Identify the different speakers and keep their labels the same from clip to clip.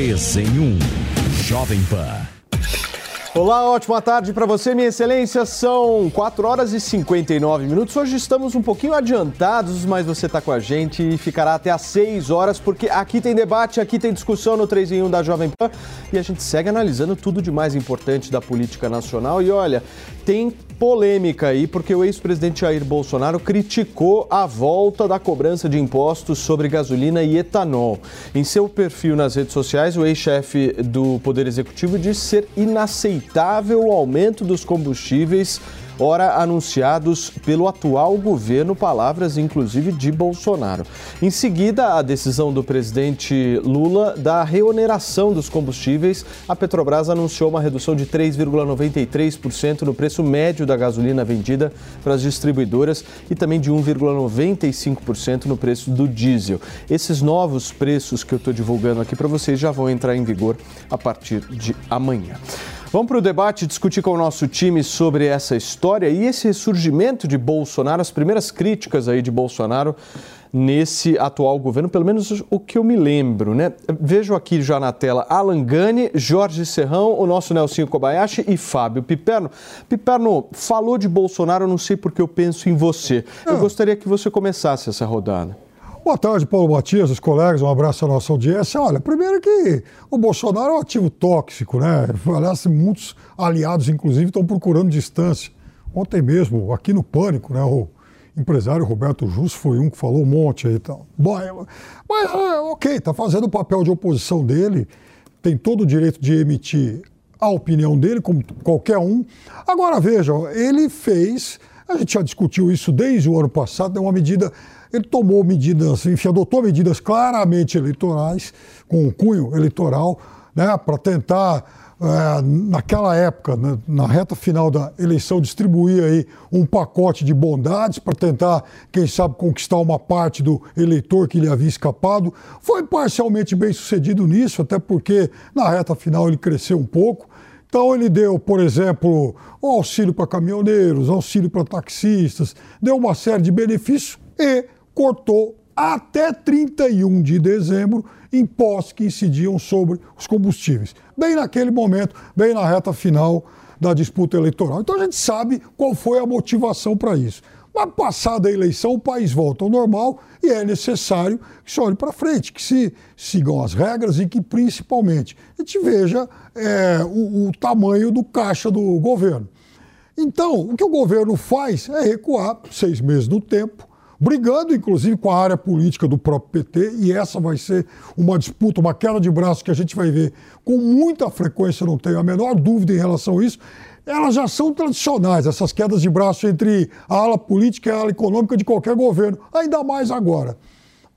Speaker 1: Três em um. Jovem Pan.
Speaker 2: Olá, ótima tarde para você, minha excelência. São 4 horas e 59 minutos. Hoje estamos um pouquinho adiantados, mas você está com a gente e ficará até às 6 horas, porque aqui tem debate, aqui tem discussão no 3 em 1 da Jovem Pan e a gente segue analisando tudo de mais importante da política nacional. E olha, tem polêmica aí, porque o ex-presidente Jair Bolsonaro criticou a volta da cobrança de impostos sobre gasolina e etanol. Em seu perfil nas redes sociais, o ex-chefe do Poder Executivo disse ser inaceitável o aumento dos combustíveis ora anunciados pelo atual governo, palavras inclusive de Bolsonaro. Em seguida, a decisão do presidente Lula da reoneração dos combustíveis, a Petrobras anunciou uma redução de 3,93% no preço médio da gasolina vendida para as distribuidoras e também de 1,95% no preço do diesel. Esses novos preços que eu estou divulgando aqui para vocês já vão entrar em vigor a partir de amanhã. Vamos para o debate discutir com o nosso time sobre essa história e esse ressurgimento de Bolsonaro, as primeiras críticas aí de Bolsonaro nesse atual governo, pelo menos o que eu me lembro, né? Vejo aqui já na tela Alan Gani, Jorge Serrão, o nosso Nelsinho Kobayashi e Fábio Piperno. Piperno, falou de Bolsonaro, não sei porque eu penso em você. Eu gostaria que você começasse essa rodada.
Speaker 3: Boa tarde, Paulo Matias, os colegas, um abraço à nossa audiência. Olha, primeiro que o Bolsonaro é um ativo tóxico, né? Aliás, muitos aliados, inclusive, estão procurando distância. Ontem mesmo, aqui no Pânico, né, o empresário Roberto Justo foi um que falou um monte aí e tal. Bom, mas, é, ok, está fazendo o papel de oposição dele, tem todo o direito de emitir a opinião dele, como qualquer um. Agora, vejam, ele fez, a gente já discutiu isso desde o ano passado, é uma medida ele tomou medidas, enfim, adotou medidas claramente eleitorais, com um cunho eleitoral, né, para tentar, é, naquela época, né, na reta final da eleição, distribuir aí um pacote de bondades para tentar, quem sabe, conquistar uma parte do eleitor que lhe havia escapado. Foi parcialmente bem sucedido nisso, até porque na reta final ele cresceu um pouco. Então ele deu, por exemplo, auxílio para caminhoneiros, auxílio para taxistas, deu uma série de benefícios e cortou até 31 de dezembro impostos que incidiam sobre os combustíveis. Bem naquele momento, bem na reta final da disputa eleitoral. Então a gente sabe qual foi a motivação para isso. Mas passada a eleição, o país volta ao normal e é necessário que se olhe para frente, que se sigam as regras e que, principalmente, a gente veja é, o, o tamanho do caixa do governo. Então, o que o governo faz é recuar seis meses no tempo, brigando inclusive com a área política do próprio PT, e essa vai ser uma disputa, uma queda de braço que a gente vai ver com muita frequência, não tenho a menor dúvida em relação a isso. Elas já são tradicionais, essas quedas de braço entre a ala política e a ala econômica de qualquer governo, ainda mais agora.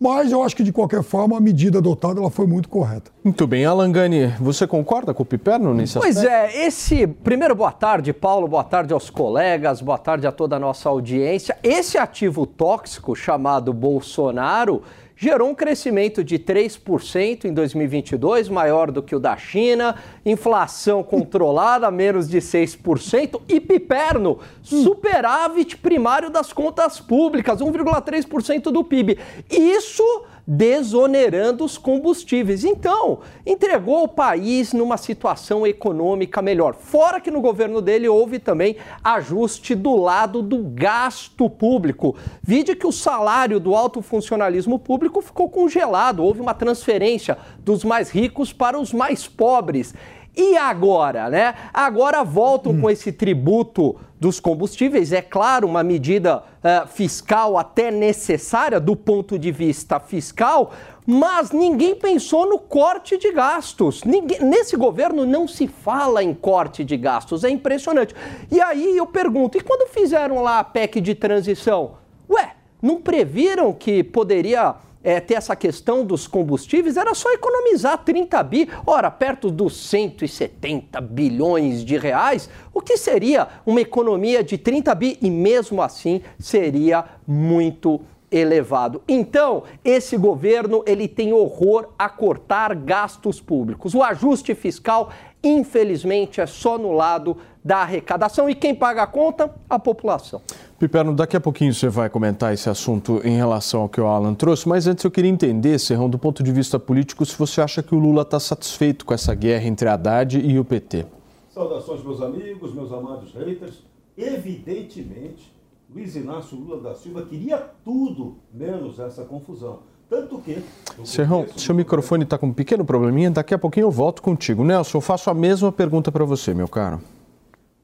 Speaker 3: Mas eu acho que, de qualquer forma, a medida adotada ela foi muito correta.
Speaker 2: Muito bem. Alangani, você concorda com o Piperno nesse
Speaker 4: pois aspecto? Pois é. Esse... Primeiro, boa tarde, Paulo. Boa tarde aos colegas. Boa tarde a toda a nossa audiência. Esse ativo tóxico chamado Bolsonaro gerou um crescimento de 3% em 2022, maior do que o da China, inflação controlada, menos de 6%, e piperno, superávit primário das contas públicas, 1,3% do PIB. Isso desonerando os combustíveis. Então, entregou o país numa situação econômica melhor. Fora que no governo dele houve também ajuste do lado do gasto público. Vide que o salário do alto funcionalismo público ficou congelado, houve uma transferência dos mais ricos para os mais pobres. E agora, né? Agora voltam hum. com esse tributo dos combustíveis. É claro, uma medida uh, fiscal até necessária do ponto de vista fiscal, mas ninguém pensou no corte de gastos. Ninguém, nesse governo não se fala em corte de gastos. É impressionante. E aí eu pergunto: e quando fizeram lá a PEC de transição? Ué, não previram que poderia é, ter essa questão dos combustíveis, era só economizar 30 bi, ora, perto dos 170 bilhões de reais, o que seria uma economia de 30 bi e mesmo assim seria muito elevado. Então, esse governo, ele tem horror a cortar gastos públicos. O ajuste fiscal, infelizmente, é só no lado da arrecadação e quem paga a conta? A população.
Speaker 2: Piperno, daqui a pouquinho você vai comentar esse assunto em relação ao que o Alan trouxe, mas antes eu queria entender, Serrão, do ponto de vista político, se você acha que o Lula está satisfeito com essa guerra entre a Haddad e o PT.
Speaker 5: Saudações, meus amigos, meus amados haters. Evidentemente, Luiz Inácio Lula da Silva queria tudo menos essa confusão. Tanto que.
Speaker 2: Serrão, seu microfone está com um pequeno probleminha, daqui a pouquinho eu volto contigo. Nelson, eu faço a mesma pergunta para você, meu caro.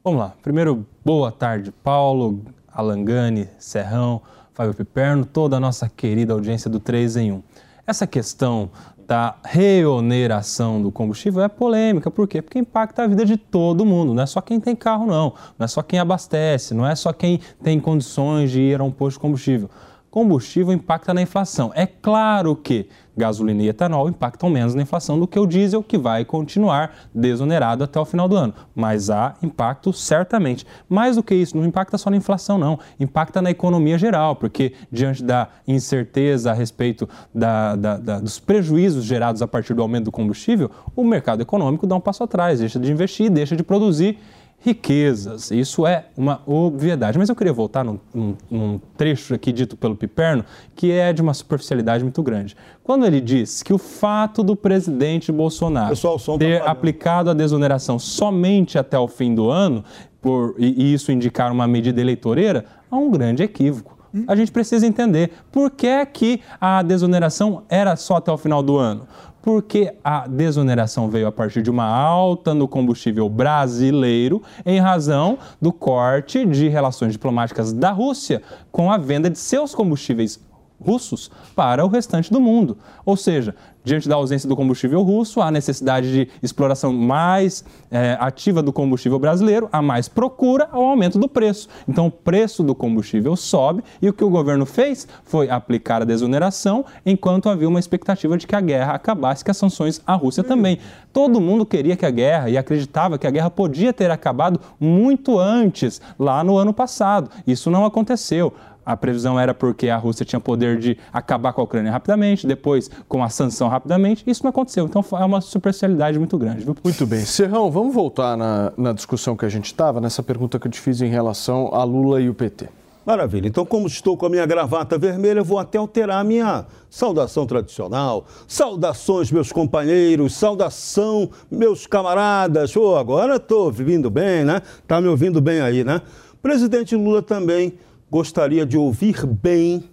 Speaker 6: Vamos lá. Primeiro, boa tarde, Paulo, Alangani, Serrão, Fábio Piperno, toda a nossa querida audiência do 3 em 1. Essa questão da reoneração do combustível é polêmica. Por quê? Porque impacta a vida de todo mundo. Não é só quem tem carro, não. Não é só quem abastece, não é só quem tem condições de ir a um posto de combustível combustível impacta na inflação. É claro que gasolina e etanol impactam menos na inflação do que o diesel, que vai continuar desonerado até o final do ano. Mas há impacto certamente. Mais do que isso, não impacta só na inflação, não. Impacta na economia geral, porque diante da incerteza a respeito da, da, da, dos prejuízos gerados a partir do aumento do combustível, o mercado econômico dá um passo atrás, deixa de investir, deixa de produzir riquezas. Isso é uma obviedade. Mas eu queria voltar num, num, num, trecho aqui dito pelo Piperno, que é de uma superficialidade muito grande. Quando ele diz que o fato do presidente Bolsonaro Pessoal, tá ter tá aplicado a desoneração somente até o fim do ano, por, e, e isso indicar uma medida eleitoreira, há um grande equívoco. A gente precisa entender por que, que a desoneração era só até o final do ano porque a desoneração veio a partir de uma alta no combustível brasileiro em razão do corte de relações diplomáticas da Rússia com a venda de seus combustíveis russos para o restante do mundo. Ou seja, diante da ausência do combustível russo, há necessidade de exploração mais é, ativa do combustível brasileiro, há mais procura ao aumento do preço. Então, o preço do combustível sobe e o que o governo fez foi aplicar a desoneração enquanto havia uma expectativa de que a guerra acabasse, que as sanções à Rússia também. Todo mundo queria que a guerra e acreditava que a guerra podia ter acabado muito antes, lá no ano passado. Isso não aconteceu. A previsão era porque a Rússia tinha poder de acabar com a Ucrânia rapidamente, depois com a sanção rapidamente. Isso não aconteceu. Então é uma superficialidade muito grande. Viu?
Speaker 2: Muito bem. Serrão, vamos voltar na, na discussão que a gente estava, nessa pergunta que eu te fiz em relação a Lula e o PT.
Speaker 5: Maravilha. Então, como estou com a minha gravata vermelha, vou até alterar a minha saudação tradicional. Saudações, meus companheiros, saudação, meus camaradas. Oh, agora estou vindo bem, né? Tá me ouvindo bem aí, né? Presidente Lula também gostaria de ouvir bem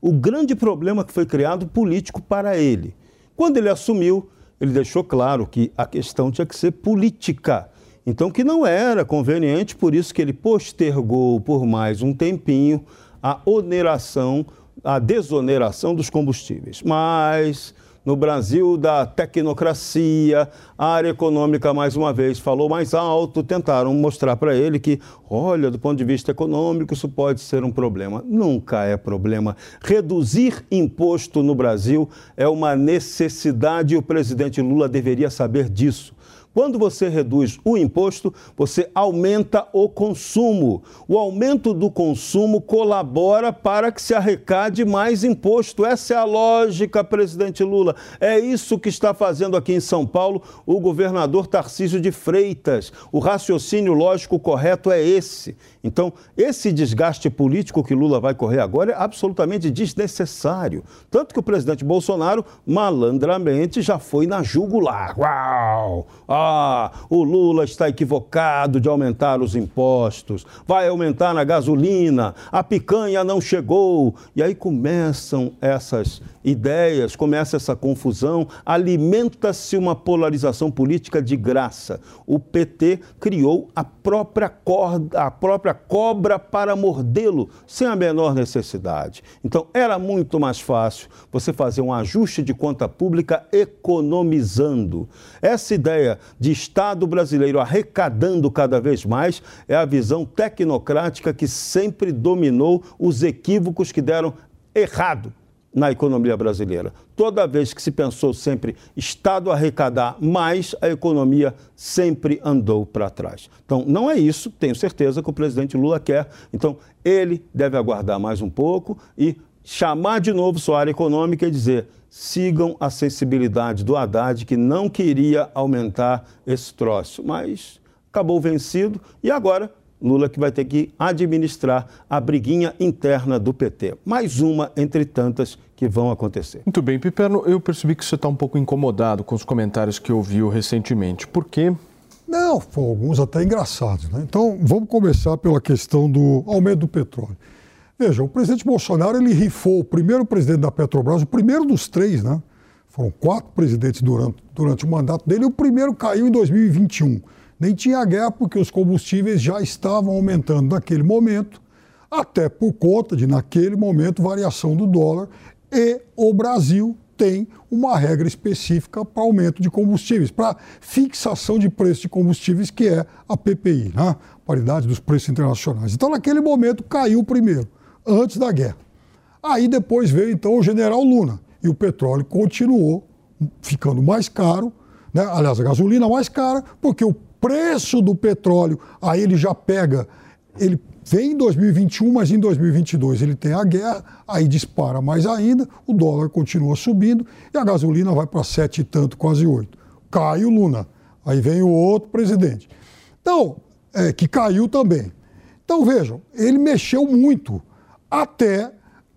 Speaker 5: o grande problema que foi criado político para ele. Quando ele assumiu, ele deixou claro que a questão tinha que ser política. Então, que não era conveniente, por isso que ele postergou por mais um tempinho a oneração, a desoneração dos combustíveis. Mas no Brasil da tecnocracia, a área econômica, mais uma vez, falou mais alto, tentaram mostrar para ele que, olha, do ponto de vista econômico, isso pode ser um problema. Nunca é problema. Reduzir imposto no Brasil é uma necessidade e o presidente Lula deveria saber disso. Quando você reduz o imposto, você aumenta o consumo. O aumento do consumo colabora para que se arrecade mais imposto. Essa é a lógica, presidente Lula. É isso que está fazendo aqui em São Paulo o governador Tarcísio de Freitas. O raciocínio lógico correto é esse. Então, esse desgaste político que Lula vai correr agora é absolutamente desnecessário. Tanto que o presidente Bolsonaro, malandramente, já foi na jugular. Uau! Ah, o Lula está equivocado de aumentar os impostos, vai aumentar na gasolina, a picanha não chegou. E aí começam essas ideias, começa essa confusão, alimenta-se uma polarização política de graça. O PT criou a própria corda, a própria cobra para mordê-lo sem a menor necessidade. Então era muito mais fácil você fazer um ajuste de conta pública economizando. Essa ideia de Estado brasileiro arrecadando cada vez mais é a visão tecnocrática que sempre dominou os equívocos que deram errado na economia brasileira. Toda vez que se pensou sempre Estado arrecadar mais, a economia sempre andou para trás. Então, não é isso, tenho certeza que o presidente Lula quer. Então, ele deve aguardar mais um pouco e chamar de novo sua área econômica e dizer: sigam a sensibilidade do Haddad, que não queria aumentar esse troço, mas acabou vencido e agora Lula que vai ter que administrar a briguinha interna do PT. Mais uma entre tantas que vão acontecer.
Speaker 2: Muito bem, Piperno, eu percebi que você está um pouco incomodado com os comentários que ouviu recentemente. Por quê?
Speaker 3: Não, foram alguns até engraçados. Né? Então, vamos começar pela questão do aumento do petróleo. Veja, o presidente Bolsonaro ele rifou o primeiro presidente da Petrobras, o primeiro dos três, né? Foram quatro presidentes durante, durante o mandato dele e o primeiro caiu em 2021. Nem tinha guerra porque os combustíveis já estavam aumentando naquele momento, até por conta de, naquele momento, variação do dólar e o Brasil tem uma regra específica para aumento de combustíveis, para fixação de preço de combustíveis, que é a PPI, né? paridade dos preços internacionais. Então, naquele momento, caiu primeiro, antes da guerra. Aí depois veio, então, o general Luna, e o petróleo continuou ficando mais caro, né? aliás, a gasolina mais cara, porque o preço do petróleo, aí ele já pega, ele Vem em 2021, mas em 2022 ele tem a guerra, aí dispara mais ainda, o dólar continua subindo e a gasolina vai para sete e tanto, quase oito. Cai o Luna, aí vem o outro presidente. Então, é, que caiu também. Então vejam, ele mexeu muito até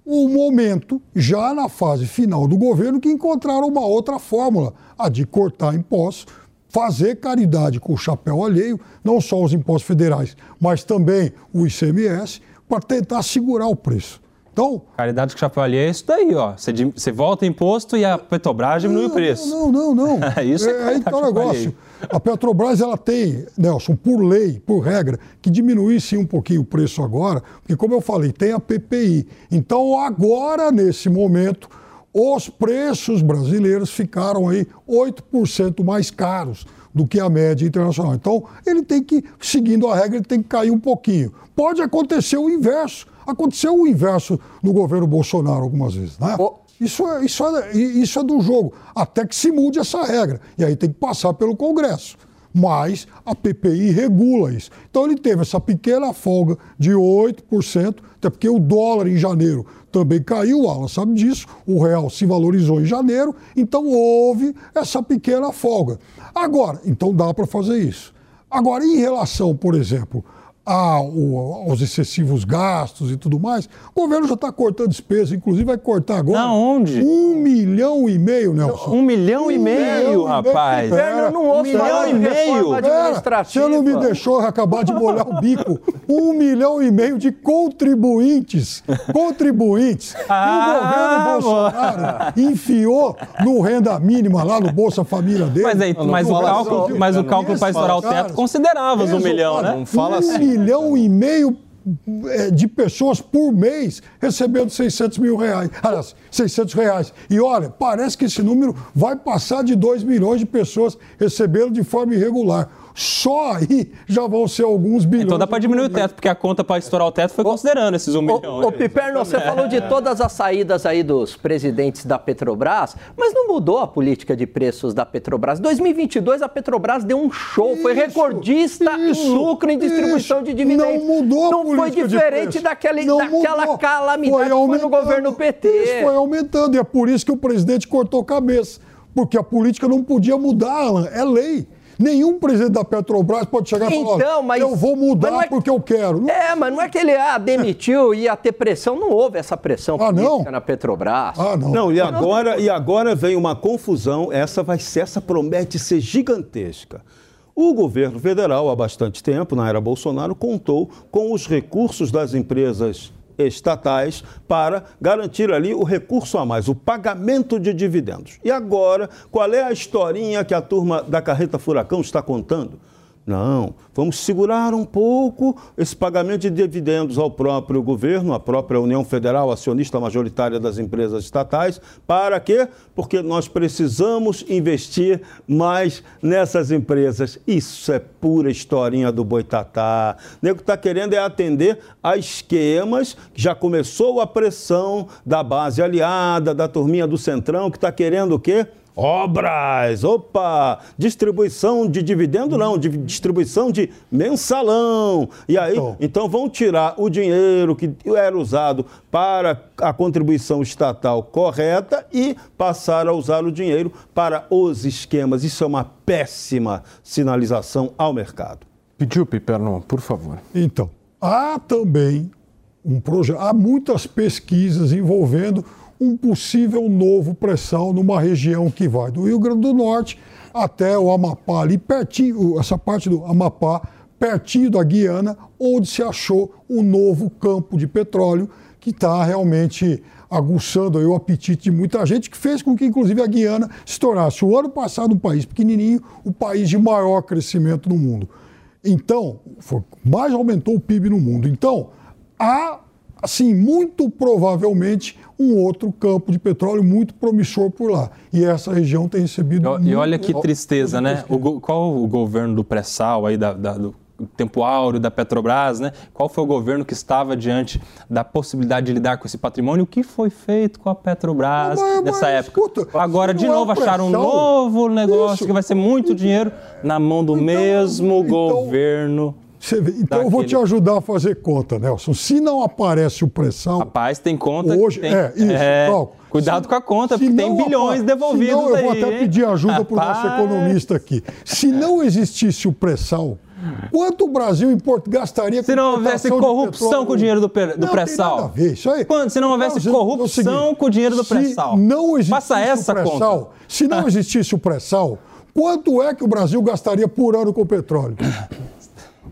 Speaker 3: o momento, já na fase final do governo, que encontraram uma outra fórmula, a de cortar impostos, fazer caridade com o chapéu alheio, não só os impostos federais, mas também o ICMS, para tentar segurar o preço. Então,
Speaker 6: Caridade com o chapéu alheio é isso daí, ó. Você, você volta imposto e a Petrobras diminui
Speaker 3: não,
Speaker 6: o preço.
Speaker 3: Não, não, não.
Speaker 6: isso é,
Speaker 3: é aí tá o negócio. A Petrobras ela tem, Nelson, por lei, por regra, que diminuir sim um pouquinho o preço agora, porque como eu falei, tem a PPI. Então agora, nesse momento, os preços brasileiros ficaram aí 8% mais caros do que a média internacional. Então, ele tem que, seguindo a regra, ele tem que cair um pouquinho. Pode acontecer o inverso. Aconteceu o inverso no governo Bolsonaro algumas vezes, né? Oh. Isso, é, isso, é, isso é do jogo, até que se mude essa regra. E aí tem que passar pelo Congresso. Mas a PPI regula isso. Então ele teve essa pequena folga de 8%, até porque o dólar em janeiro também caiu, o Alan sabe disso, o real se valorizou em janeiro, então houve essa pequena folga. Agora, então dá para fazer isso. Agora, em relação, por exemplo, aos excessivos gastos e tudo mais, o governo já está cortando despesa, inclusive vai cortar agora.
Speaker 6: Aonde?
Speaker 3: Um milhão e meio, Nelson.
Speaker 6: Um milhão um e meio, meio rapaz.
Speaker 4: Pera, não ouço um milhão e meio.
Speaker 3: Você não me deixou acabar de molhar o bico. Um milhão e meio de contribuintes. Contribuintes. Ah, e o governo Bolsonaro enfiou no renda mínima lá no Bolsa Família dele.
Speaker 6: Mas, aí, mas, o cálculo, mas o cálculo para estourar o teto considerava um milhão, né?
Speaker 3: Não fala assim milhão e meio é, de pessoas por mês recebendo 600 mil reais, aliás, 600 reais. E olha, parece que esse número vai passar de 2 milhões de pessoas recebendo de forma irregular só aí já vão ser alguns bilhões.
Speaker 6: Então dá para diminuir o teto, porque a conta para estourar o teto foi considerando esses um milhão.
Speaker 4: Ô, Piperno, você falou de todas as saídas aí dos presidentes da Petrobras, mas não mudou a política de preços da Petrobras. Em 2022 a Petrobras deu um show, foi recordista isso, em lucro em distribuição isso. de dividendos.
Speaker 3: Não mudou a
Speaker 4: Não foi diferente daquele, daquela mudou. calamidade foi que foi no governo PT.
Speaker 3: Isso foi aumentando e é por isso que o presidente cortou cabeça, porque a política não podia mudar, Alan, é lei. Nenhum presidente da Petrobras pode chegar e falar, então, mas, eu vou mudar é, porque eu quero.
Speaker 4: É, mas não é que ele ah, demitiu e ia ter pressão. Não houve essa pressão ah, não? na Petrobras.
Speaker 5: Ah, não. Não, e agora, e agora vem uma confusão. Essa vai ser, essa promete ser gigantesca. O governo federal, há bastante tempo, na era Bolsonaro, contou com os recursos das empresas estatais para garantir ali o recurso a mais, o pagamento de dividendos. E agora, qual é a historinha que a turma da carreta Furacão está contando? Não, vamos segurar um pouco esse pagamento de dividendos ao próprio governo, à própria União Federal, acionista majoritária das empresas estatais. Para quê? Porque nós precisamos investir mais nessas empresas. Isso é pura historinha do boitatá. O nego está querendo é atender a esquemas, que já começou a pressão da base aliada, da turminha do Centrão, que está querendo o quê? Obras, opa, distribuição de dividendo não, de distribuição de mensalão. E aí, então, então vão tirar o dinheiro que era usado para a contribuição estatal correta e passar a usar o dinheiro para os esquemas. Isso é uma péssima sinalização ao mercado.
Speaker 2: Pediu, Piperno, por favor.
Speaker 3: Então, há também um projeto, há muitas pesquisas envolvendo um possível novo pré-sal numa região que vai do Rio Grande do Norte até o Amapá, ali pertinho, essa parte do Amapá, pertinho da Guiana, onde se achou um novo campo de petróleo que está realmente aguçando o apetite de muita gente, que fez com que, inclusive, a Guiana se tornasse, o ano passado, um país pequenininho, o país de maior crescimento no mundo. Então, foi, mais aumentou o PIB no mundo. Então, há, assim, muito provavelmente um outro campo de petróleo muito promissor por lá. E essa região tem recebido.
Speaker 6: E, e olha que tristeza, né? O, qual o governo do pré-sal aí, da, da, do tempo áureo da Petrobras, né? Qual foi o governo que estava diante da possibilidade de lidar com esse patrimônio? O que foi feito com a Petrobras mas, nessa mas, época? Escuta, Agora, de novo, é acharam um novo negócio Isso. que vai ser muito dinheiro na mão do então, mesmo então, governo.
Speaker 3: Vê, então eu vou te ajudar a fazer conta, Nelson. Se não aparece o pré-sal.
Speaker 6: Rapaz, tem conta.
Speaker 3: Hoje,
Speaker 6: tem,
Speaker 3: é, isso, é,
Speaker 6: Cuidado se, com a conta, porque tem bilhões devolvidos. Não,
Speaker 3: eu vou até hein? pedir ajuda para o nosso economista aqui. Se não existisse o pré-sal, Quanto o Brasil gastaria
Speaker 6: Se não houvesse corrupção com o dinheiro do, do pré-sal?
Speaker 3: Aí.
Speaker 6: Quando, se não houvesse não, corrupção com o dinheiro do pré-sal?
Speaker 3: Não existisse Faça essa o pré-sal. Se não existisse o pré-sal, quanto é que o Brasil gastaria por ano com o petróleo?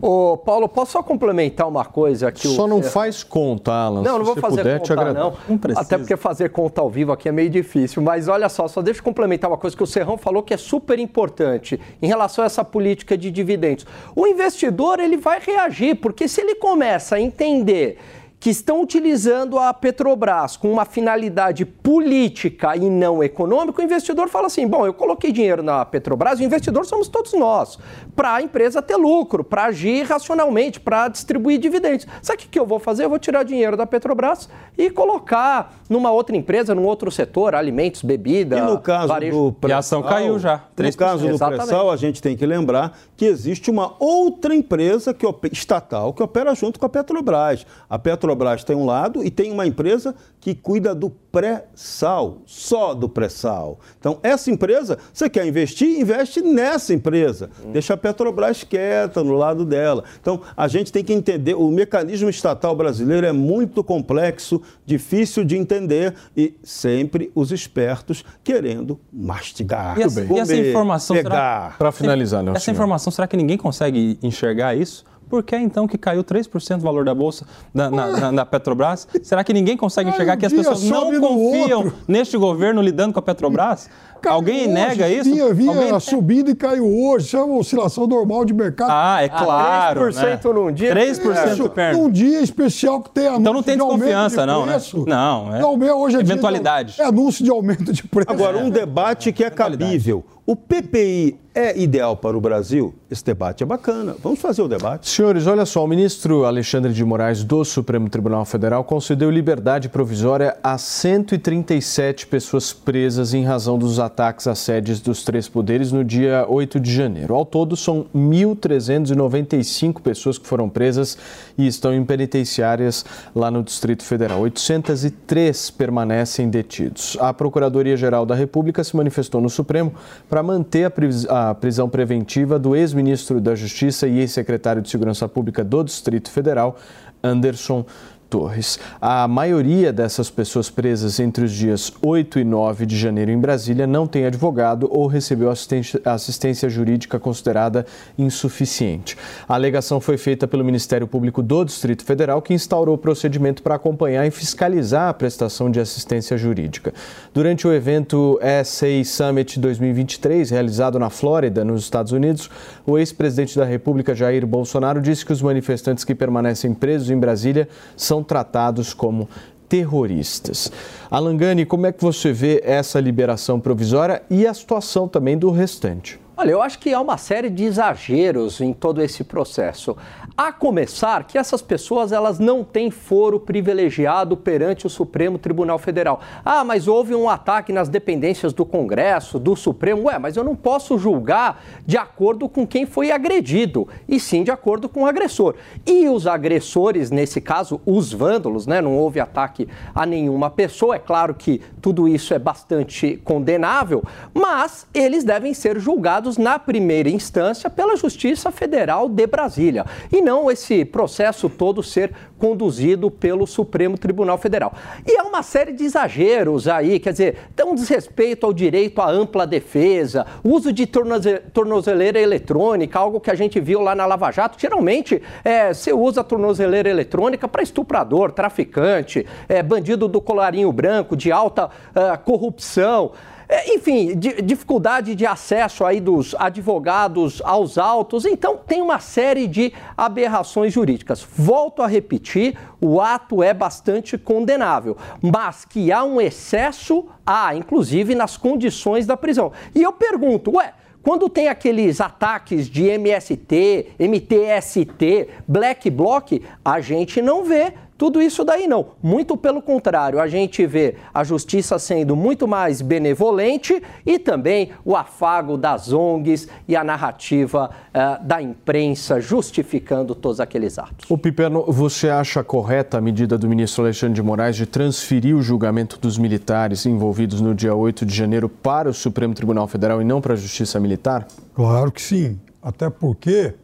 Speaker 4: Ô, Paulo, posso só complementar uma coisa aqui?
Speaker 2: Só não faz conta, Alan.
Speaker 4: Não, não vou fazer puder, conta, não. não Até porque fazer conta ao vivo aqui é meio difícil. Mas olha só, só deixa eu complementar uma coisa que o Serrão falou que é super importante em relação a essa política de dividendos. O investidor, ele vai reagir, porque se ele começa a entender que estão utilizando a Petrobras com uma finalidade política e não econômica, o investidor fala assim: bom, eu coloquei dinheiro na Petrobras, o investidor somos todos nós, para a empresa ter lucro, para agir racionalmente, para distribuir dividendos. Sabe o que eu vou fazer? Eu vou tirar dinheiro da Petrobras e colocar numa outra empresa, num outro setor, alimentos, bebida.
Speaker 5: E no caso varejo. do
Speaker 6: e a ação caiu já.
Speaker 5: 3%. No caso do pré-sal, a gente tem que lembrar que existe uma outra empresa que, estatal que opera junto com a Petrobras. A Petrobras Petrobras tem um lado e tem uma empresa que cuida do pré-sal, só do pré-sal. Então, essa empresa, você quer investir, investe nessa empresa. Hum. Deixa a Petrobras quieta no lado dela. Então, a gente tem que entender, o mecanismo estatal brasileiro é muito complexo, difícil de entender e sempre os espertos querendo mastigar.
Speaker 6: E essa, comer, e essa informação.
Speaker 2: Para finalizar,
Speaker 6: né? Essa informação, será que ninguém consegue enxergar isso? Por que então que caiu 3% o valor da bolsa na, na, na, Petrobras? Será que ninguém consegue enxergar que as pessoas não confiam neste governo lidando com a Petrobras? Caiu Alguém hoje, nega isso?
Speaker 3: Vinha, vinha Alguém... subindo e caiu hoje. Isso é uma oscilação normal de mercado.
Speaker 6: Ah, é claro.
Speaker 4: Ah, 3% né? num dia.
Speaker 6: 3%
Speaker 3: é, Num dia especial que tem anúncio
Speaker 6: Então não tem desconfiança,
Speaker 3: de
Speaker 6: não, né? Não, é.
Speaker 3: Não, hoje é
Speaker 6: Eventualidade.
Speaker 3: De, é anúncio de aumento de preço.
Speaker 5: Agora, um debate que é cabível. O PPI é ideal para o Brasil? Esse debate é bacana. Vamos fazer o debate.
Speaker 2: Senhores, olha só, o ministro Alexandre de Moraes do Supremo Tribunal Federal concedeu liberdade provisória a 137 pessoas presas em razão dos ataques à sedes dos três poderes no dia 8 de janeiro. Ao todo, são 1.395 pessoas que foram presas e estão em penitenciárias lá no Distrito Federal. 803 permanecem detidos. A Procuradoria-Geral da República se manifestou no Supremo para manter a prisão preventiva do ex-ministro da Justiça e ex-secretário de Segurança Pública do Distrito Federal, Anderson Torres. A maioria dessas pessoas presas entre os dias 8 e 9 de janeiro em Brasília não tem advogado ou recebeu assistência, jurídica considerada insuficiente. A alegação foi feita pelo Ministério Público do Distrito Federal, que instaurou o procedimento para acompanhar e fiscalizar a prestação de assistência jurídica. Durante o evento SA Summit 2023, realizado na Flórida, nos Estados Unidos, o ex-presidente da República, Jair Bolsonaro, disse que os manifestantes que permanecem presos em Brasília são são tratados como terroristas. Alangani, como é que você vê essa liberação provisória e a situação também do restante?
Speaker 4: Olha, eu acho que há uma série de exageros em todo esse processo. A começar que essas pessoas elas não têm foro privilegiado perante o Supremo Tribunal Federal. Ah, mas houve um ataque nas dependências do Congresso, do Supremo. Ué, mas eu não posso julgar de acordo com quem foi agredido, e sim de acordo com o agressor. E os agressores, nesse caso, os vândalos, né? Não houve ataque a nenhuma pessoa. É claro que tudo isso é bastante condenável, mas eles devem ser julgados julgados na primeira instância pela Justiça Federal de Brasília e não esse processo todo ser conduzido pelo Supremo Tribunal Federal. E há uma série de exageros aí, quer dizer, um desrespeito ao direito à ampla defesa, uso de tornozeleira eletrônica, algo que a gente viu lá na Lava Jato. Geralmente, é, você usa a tornozeleira eletrônica para estuprador, traficante, é, bandido do colarinho branco, de alta uh, corrupção. É, enfim, di dificuldade de acesso aí dos advogados aos autos. Então, tem uma série de aberrações jurídicas. Volto a repetir, o ato é bastante condenável, mas que há um excesso, há, inclusive nas condições da prisão. E eu pergunto, ué, quando tem aqueles ataques de MST, MTST, Black Bloc, a gente não vê tudo isso daí não. Muito pelo contrário, a gente vê a justiça sendo muito mais benevolente e também o afago das ONGs e a narrativa uh, da imprensa justificando todos aqueles atos.
Speaker 2: O Piperno, você acha correta a medida do ministro Alexandre de Moraes de transferir o julgamento dos militares envolvidos no dia 8 de janeiro para o Supremo Tribunal Federal e não para a Justiça Militar?
Speaker 3: Claro que sim. Até porque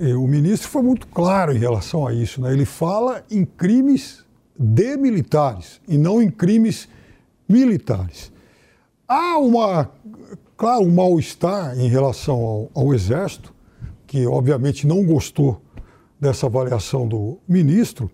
Speaker 3: o ministro foi muito claro em relação a isso. Né? Ele fala em crimes de militares e não em crimes militares. Há uma, claro, um mal-estar em relação ao, ao Exército, que obviamente não gostou dessa avaliação do ministro,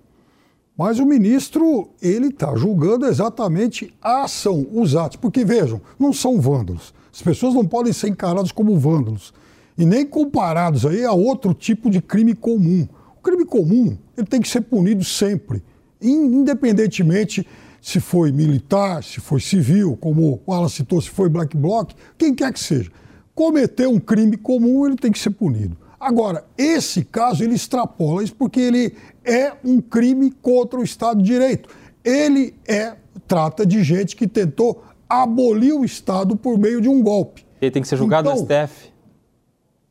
Speaker 3: mas o ministro ele está julgando exatamente a ação, os atos, porque vejam, não são vândalos. As pessoas não podem ser encaradas como vândalos e nem comparados aí a outro tipo de crime comum. O crime comum ele tem que ser punido sempre, independentemente se foi militar, se foi civil, como o Alan citou, se foi black bloc, quem quer que seja. Cometer um crime comum, ele tem que ser punido. Agora, esse caso, ele extrapola isso porque ele é um crime contra o Estado de Direito. Ele é, trata de gente que tentou abolir o Estado por meio de um golpe.
Speaker 6: Ele tem que ser julgado então, no STF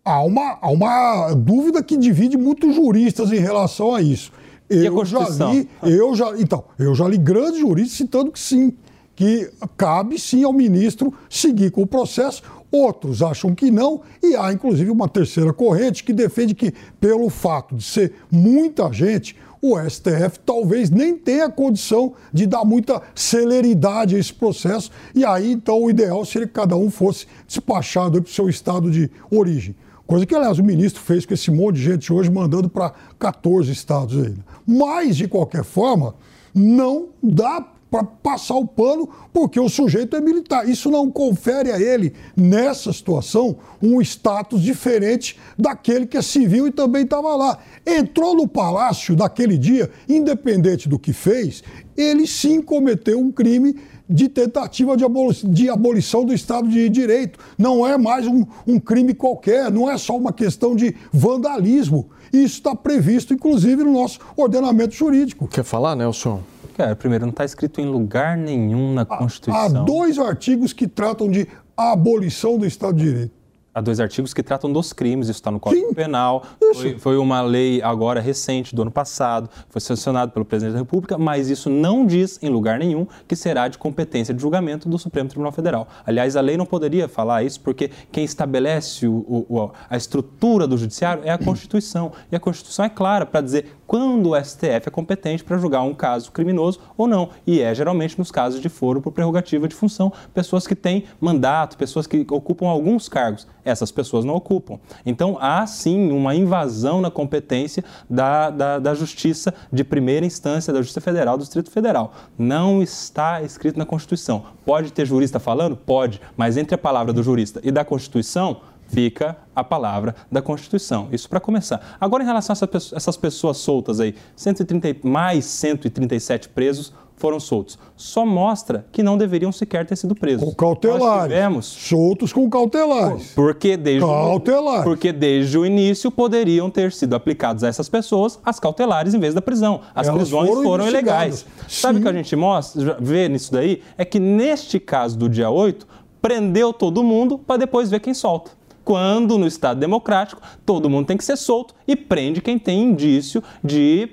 Speaker 3: há uma, há uma dúvida que divide muitos juristas em relação a isso.
Speaker 6: Eu já
Speaker 3: li, eu já, então, eu já li grandes juristas citando que sim, que cabe sim ao ministro seguir com o processo. Outros acham que não, e há inclusive uma terceira corrente que defende que, pelo fato de ser muita gente, o STF talvez nem tenha condição de dar muita celeridade a esse processo, e aí então o ideal seria que cada um fosse despachado para o seu estado de origem. Coisa que, aliás, o ministro fez com esse monte de gente hoje, mandando para 14 estados ainda. Mas, de qualquer forma, não dá para passar o pano porque o sujeito é militar. Isso não confere a ele, nessa situação, um status diferente daquele que é civil e também estava lá. Entrou no palácio daquele dia, independente do que fez, ele sim cometeu um crime de tentativa de, de, abolição do Estado de Direito. Não é mais um, um crime qualquer, não é só uma questão de vandalismo. Isso está previsto, inclusive, no nosso ordenamento jurídico.
Speaker 2: Quer falar, Nelson?
Speaker 6: Cara, primeiro, não está escrito em lugar nenhum na Constituição.
Speaker 3: Há dois artigos que tratam de abolição do Estado de Direito
Speaker 6: há dois artigos que tratam dos crimes, isso está no Código Sim, Penal. Foi, foi, uma lei agora recente, do ano passado, foi sancionado pelo presidente da República, mas isso não diz em lugar nenhum que será de competência de julgamento do Supremo Tribunal Federal. Aliás, a lei não poderia falar isso porque quem estabelece o, o, a estrutura do judiciário é a Constituição. E a Constituição é clara para dizer quando o STF é competente para julgar um caso criminoso ou não. E é geralmente nos casos de foro por prerrogativa de função, pessoas que têm mandato, pessoas que ocupam alguns cargos essas pessoas não ocupam. Então, há sim uma invasão na competência da, da, da Justiça de primeira instância, da Justiça Federal, do Distrito Federal. Não está escrito na Constituição. Pode ter jurista falando? Pode, mas entre a palavra do jurista e da Constituição, fica a palavra da Constituição. Isso para começar. Agora, em relação a essas pessoas soltas aí, 130, mais 137 presos, foram soltos. Só mostra que não deveriam sequer ter sido presos.
Speaker 3: Com cautelares. tivemos... Soltos com cautelares.
Speaker 6: Porque desde, cautelares. porque desde o início poderiam ter sido aplicados a essas pessoas as cautelares em vez da prisão. As Elas prisões foram, foram ilegais. Sim. Sabe o que a gente mostra, vê nisso daí? É que neste caso do dia 8, prendeu todo mundo para depois ver quem solta quando no Estado democrático todo mundo tem que ser solto e prende quem tem indício de,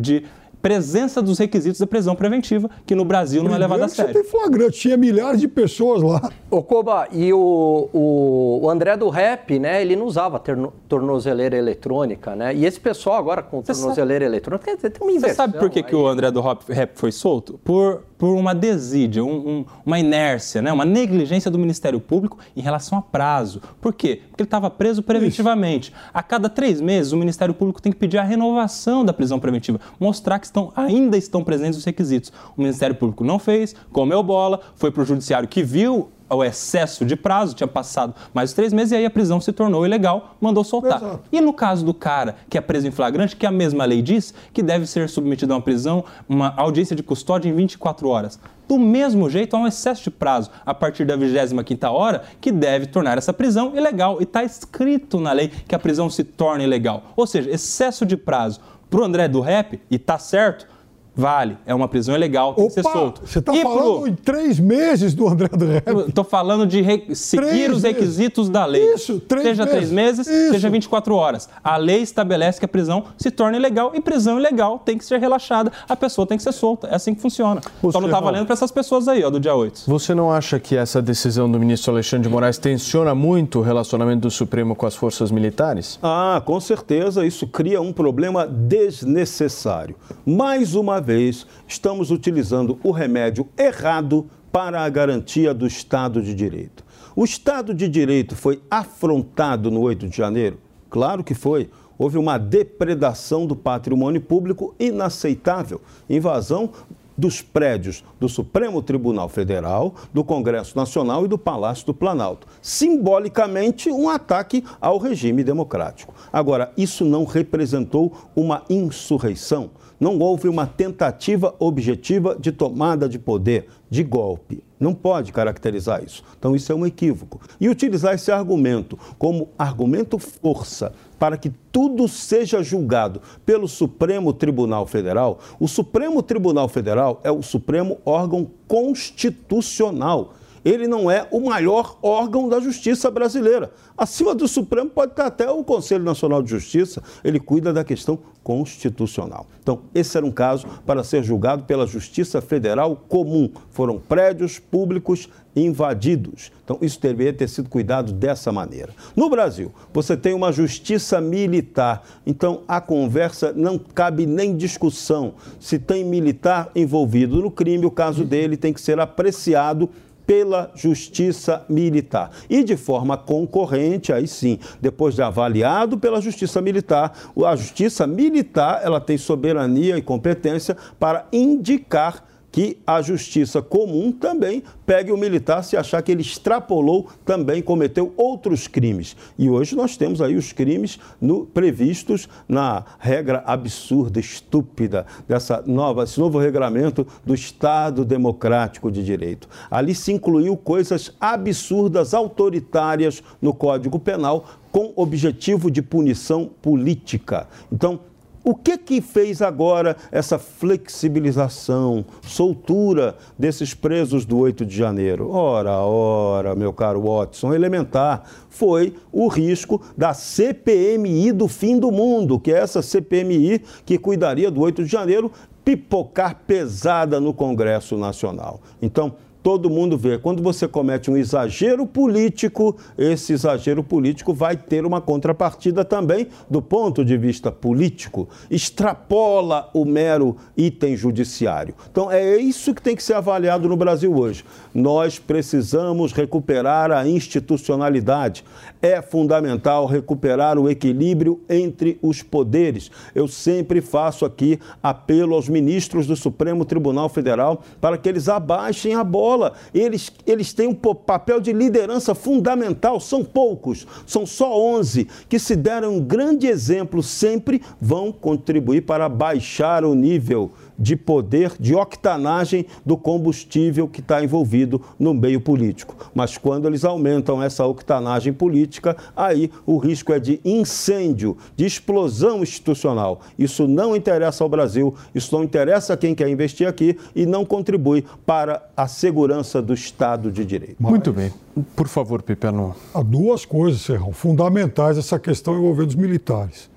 Speaker 6: de presença dos requisitos da prisão preventiva, que no Brasil não é levada a sério.
Speaker 3: Você tem flagrante, tinha milhares de pessoas lá.
Speaker 4: Ô Koba, e o, o, o, André do Rap, né, ele não usava terno, tornozeleira eletrônica, né? E esse pessoal agora com Você tornozeleira sabe... eletrônica tem uma inversão.
Speaker 6: Você sabe por que, que o André do Rap foi solto? Por, por uma desídia, um, um, uma inércia, né? uma negligência do Ministério Público em relação a prazo. Por quê? Porque ele estava preso preventivamente. Isso. A cada três meses, o Ministério Público tem que pedir a renovação da prisão preventiva, mostrar que estão, ainda estão presentes os requisitos. O Ministério Público não fez, comeu bola, foi para o Judiciário que viu o excesso de prazo, tinha passado mais de três meses e aí a prisão se tornou ilegal, mandou soltar. Exato. E no caso do cara que é preso em flagrante, que a mesma lei diz que deve ser submetido a uma prisão, uma audiência de custódia em 24 horas. Do mesmo jeito, há um excesso de prazo a partir da 25ª hora que deve tornar essa prisão ilegal. E está escrito na lei que a prisão se torna ilegal. Ou seja, excesso de prazo para o André do Rap, e está certo, Vale, é uma prisão ilegal, tem Opa, que ser solto.
Speaker 3: Você está falando pro... em três meses do André do Rap.
Speaker 6: Estou falando de re... seguir três os requisitos meses. da lei.
Speaker 3: Isso, três
Speaker 6: seja
Speaker 3: meses.
Speaker 6: três meses, Isso. seja 24 horas. A lei estabelece que a prisão se torna ilegal e prisão ilegal tem que ser relaxada. A pessoa tem que ser solta. É assim que funciona. Você Só não está valendo para essas pessoas aí, ó, do dia 8.
Speaker 2: Você não acha que essa decisão do ministro Alexandre de Moraes tensiona muito o relacionamento do Supremo com as forças militares?
Speaker 5: Ah, com certeza. Isso cria um problema desnecessário. Mais uma vez, estamos utilizando o remédio errado para a garantia do Estado de Direito. O Estado de Direito foi afrontado no 8 de janeiro? Claro que foi. Houve uma depredação do patrimônio público inaceitável, invasão dos prédios do Supremo Tribunal Federal, do Congresso Nacional e do Palácio do Planalto. Simbolicamente, um ataque ao regime democrático. Agora, isso não representou uma insurreição não houve uma tentativa objetiva de tomada de poder, de golpe. Não pode caracterizar isso. Então, isso é um equívoco. E utilizar esse argumento como argumento força para que tudo seja julgado pelo Supremo Tribunal Federal, o Supremo Tribunal Federal é o supremo órgão constitucional ele não é o maior órgão da justiça brasileira. Acima do Supremo pode estar até o Conselho Nacional de Justiça, ele cuida da questão constitucional. Então, esse era um caso para ser julgado pela Justiça Federal Comum. Foram prédios públicos invadidos. Então, isso deveria ter sido cuidado dessa maneira. No Brasil, você tem uma justiça militar. Então, a conversa não cabe nem discussão. Se tem militar envolvido no crime, o caso dele tem que ser apreciado pela Justiça Militar. E de forma concorrente, aí sim, depois de avaliado pela Justiça Militar, a Justiça Militar ela tem soberania e competência para indicar que a justiça comum também pegue o militar se achar que ele extrapolou, também cometeu outros crimes. E hoje nós temos aí os crimes no, previstos na regra absurda, estúpida, dessa nova, esse novo regramento do Estado Democrático de Direito. Ali se incluiu coisas absurdas, autoritárias no Código Penal, com objetivo de punição política. Então, o que que fez agora essa flexibilização, soltura desses presos do 8 de janeiro? Ora, ora, meu caro Watson, elementar foi o risco da CPMI do fim do mundo, que é essa CPMI que cuidaria do 8 de janeiro pipocar pesada no Congresso Nacional. Então, todo mundo vê. Quando você comete um exagero político, esse exagero político vai ter uma contrapartida também do ponto de vista político. Extrapola o mero item judiciário. Então é isso que tem que ser avaliado no Brasil hoje. Nós precisamos recuperar a institucionalidade. É fundamental recuperar o equilíbrio entre os poderes. Eu sempre faço aqui apelo aos ministros do Supremo Tribunal Federal para que eles abaixem a bola. Eles, eles têm um papel de liderança fundamental, são poucos, são só 11, que se deram um grande exemplo, sempre vão contribuir para baixar o nível de poder, de octanagem do combustível que está envolvido no meio político. Mas quando eles aumentam essa octanagem política, aí o risco é de incêndio, de explosão institucional. Isso não interessa ao Brasil, isso não interessa a quem quer investir aqui e não contribui para a segurança do Estado de Direito.
Speaker 2: Muito bem. Por favor, Pipeno.
Speaker 3: Há duas coisas, Serrão, fundamentais essa questão envolvendo os militares.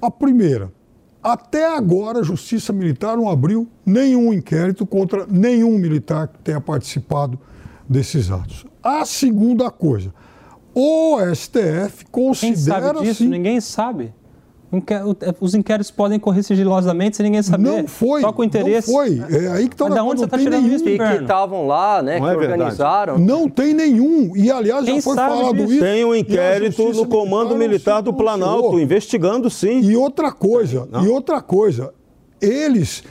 Speaker 3: A primeira, até agora, a Justiça Militar não abriu nenhum inquérito contra nenhum militar que tenha participado desses atos. A segunda coisa, o STF
Speaker 6: Quem
Speaker 3: considera
Speaker 6: sabe disso?
Speaker 3: sim,
Speaker 6: Ninguém sabe. Inque- Os inquéritos podem correr sigilosamente sem ninguém saber.
Speaker 3: não foi,
Speaker 6: Só com interesse.
Speaker 3: não foi. É aí que está
Speaker 6: Mas da onde você tá tirando isso?
Speaker 4: E que estavam lá, né,
Speaker 5: Não
Speaker 4: que
Speaker 5: é verdade.
Speaker 4: organizaram.
Speaker 3: Não tem nenhum. E, aliás,
Speaker 6: Quem
Speaker 3: já foi
Speaker 6: sabe
Speaker 3: falado
Speaker 6: disso?
Speaker 3: isso.
Speaker 5: Tem um inquérito no Comando
Speaker 3: não
Speaker 5: Militar
Speaker 3: se
Speaker 5: do Planalto,
Speaker 3: pronunciou.
Speaker 5: investigando sim.
Speaker 3: E outra coisa, e outra coisa, eles,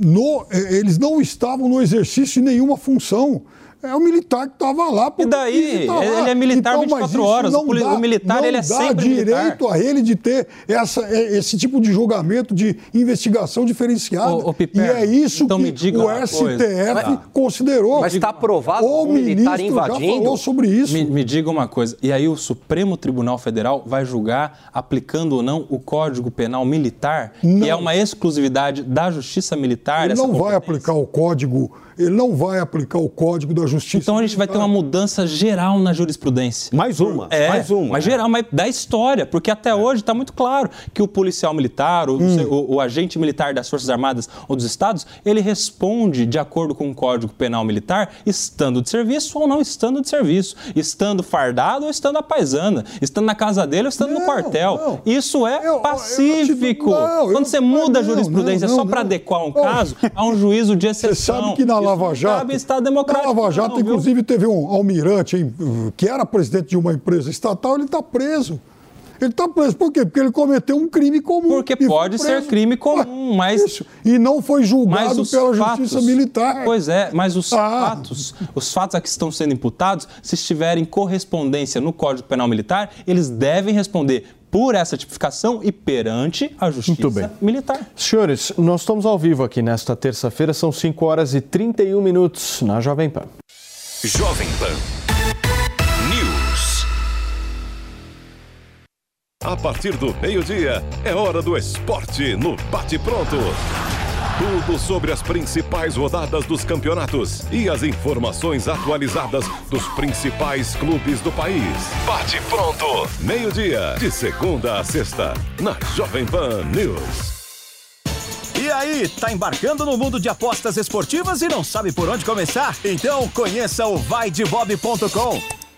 Speaker 3: no- eh, eles não estavam no exercício de nenhuma função. É o militar que estava lá. porque
Speaker 6: daí?
Speaker 3: lá.
Speaker 6: Ele é militar
Speaker 3: Então,
Speaker 6: 24
Speaker 3: mas isso
Speaker 6: horas.
Speaker 3: não
Speaker 6: O poli- o militar,
Speaker 3: não
Speaker 6: ele é
Speaker 3: dá
Speaker 6: sempre
Speaker 3: direito
Speaker 6: militar.
Speaker 3: a ele de ter essa, eh, esse tipo de julgamento de investigação diferenciada.
Speaker 6: Ô, ô,
Speaker 3: e
Speaker 6: Piperno,
Speaker 3: é isso
Speaker 6: então
Speaker 3: que
Speaker 6: me diga
Speaker 3: o
Speaker 6: uma coisa.
Speaker 3: STF
Speaker 6: Tá.
Speaker 3: considerou.
Speaker 4: Mas está provado
Speaker 3: o
Speaker 4: um militar
Speaker 3: já
Speaker 4: invadindo?
Speaker 3: falou sobre isso.
Speaker 6: Me, me diga uma coisa, e aí o Supremo Tribunal Federal vai julgar aplicando ou não o Código Penal Militar,
Speaker 3: Não.
Speaker 6: que é uma exclusividade da Justiça Militar?
Speaker 3: Ele
Speaker 6: essa
Speaker 3: não vai aplicar o código, ele não vai aplicar o código da justiça.
Speaker 6: Então a gente vai ter uma mudança geral na jurisprudência.
Speaker 5: Mais uma,
Speaker 6: É,
Speaker 5: mais uma.
Speaker 6: mas geral, mas da história, porque até hoje está muito claro que o policial militar, o, o- o agente militar das Forças Armadas ou dos Estados, ele responde de acordo com o Código Penal Militar, estando de serviço ou não estando de serviço, estando fardado ou estando à paisana, estando na casa dele ou estando no
Speaker 3: Não,
Speaker 6: quartel.
Speaker 3: não.
Speaker 6: Isso é
Speaker 3: Eu- eu- eu
Speaker 6: pacífico.
Speaker 3: não, eu-
Speaker 6: Quando você muda a jurisprudência
Speaker 3: não,
Speaker 6: só para adequar um
Speaker 3: Não.
Speaker 6: caso a um juízo de
Speaker 3: Você
Speaker 6: exceção.
Speaker 3: sabe que na Lava Jato.
Speaker 6: cabe Estado democrático.
Speaker 3: Na Lava Jato,
Speaker 6: não,
Speaker 3: inclusive, teve um almirante que era presidente de uma empresa estatal, ele está preso. Ele está preso por quê? Porque ele cometeu um crime comum.
Speaker 6: Porque pode ser crime comum, mas-
Speaker 3: Isso. E não foi julgado pela
Speaker 6: fatos,
Speaker 3: justiça militar.
Speaker 6: Pois é, mas os
Speaker 3: Ah.
Speaker 6: fatos, os fatos a que estão sendo imputados, se estiverem correspondência no Código Penal Militar, eles devem responder por essa tipificação e perante a Justiça
Speaker 2: Muito bem.
Speaker 6: Militar.
Speaker 2: Senhores, nós estamos ao vivo aqui nesta terça-feira, são 5 horas e 31 minutos na Jovem Pan.
Speaker 1: Jovem Pan News. A partir do meio-dia, é hora do esporte no Bate Pronto. Tudo sobre as principais rodadas dos campeonatos e as informações atualizadas dos principais clubes do país. Bate Pronto, meio-dia, de segunda a sexta, na Jovem Pan News.
Speaker 7: E aí, tá embarcando no mundo de apostas esportivas e não sabe por onde começar? Então conheça o vaidebob.com.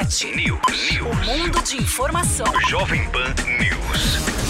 Speaker 8: E internet. O mundo de informação.
Speaker 1: Jovem Pan News.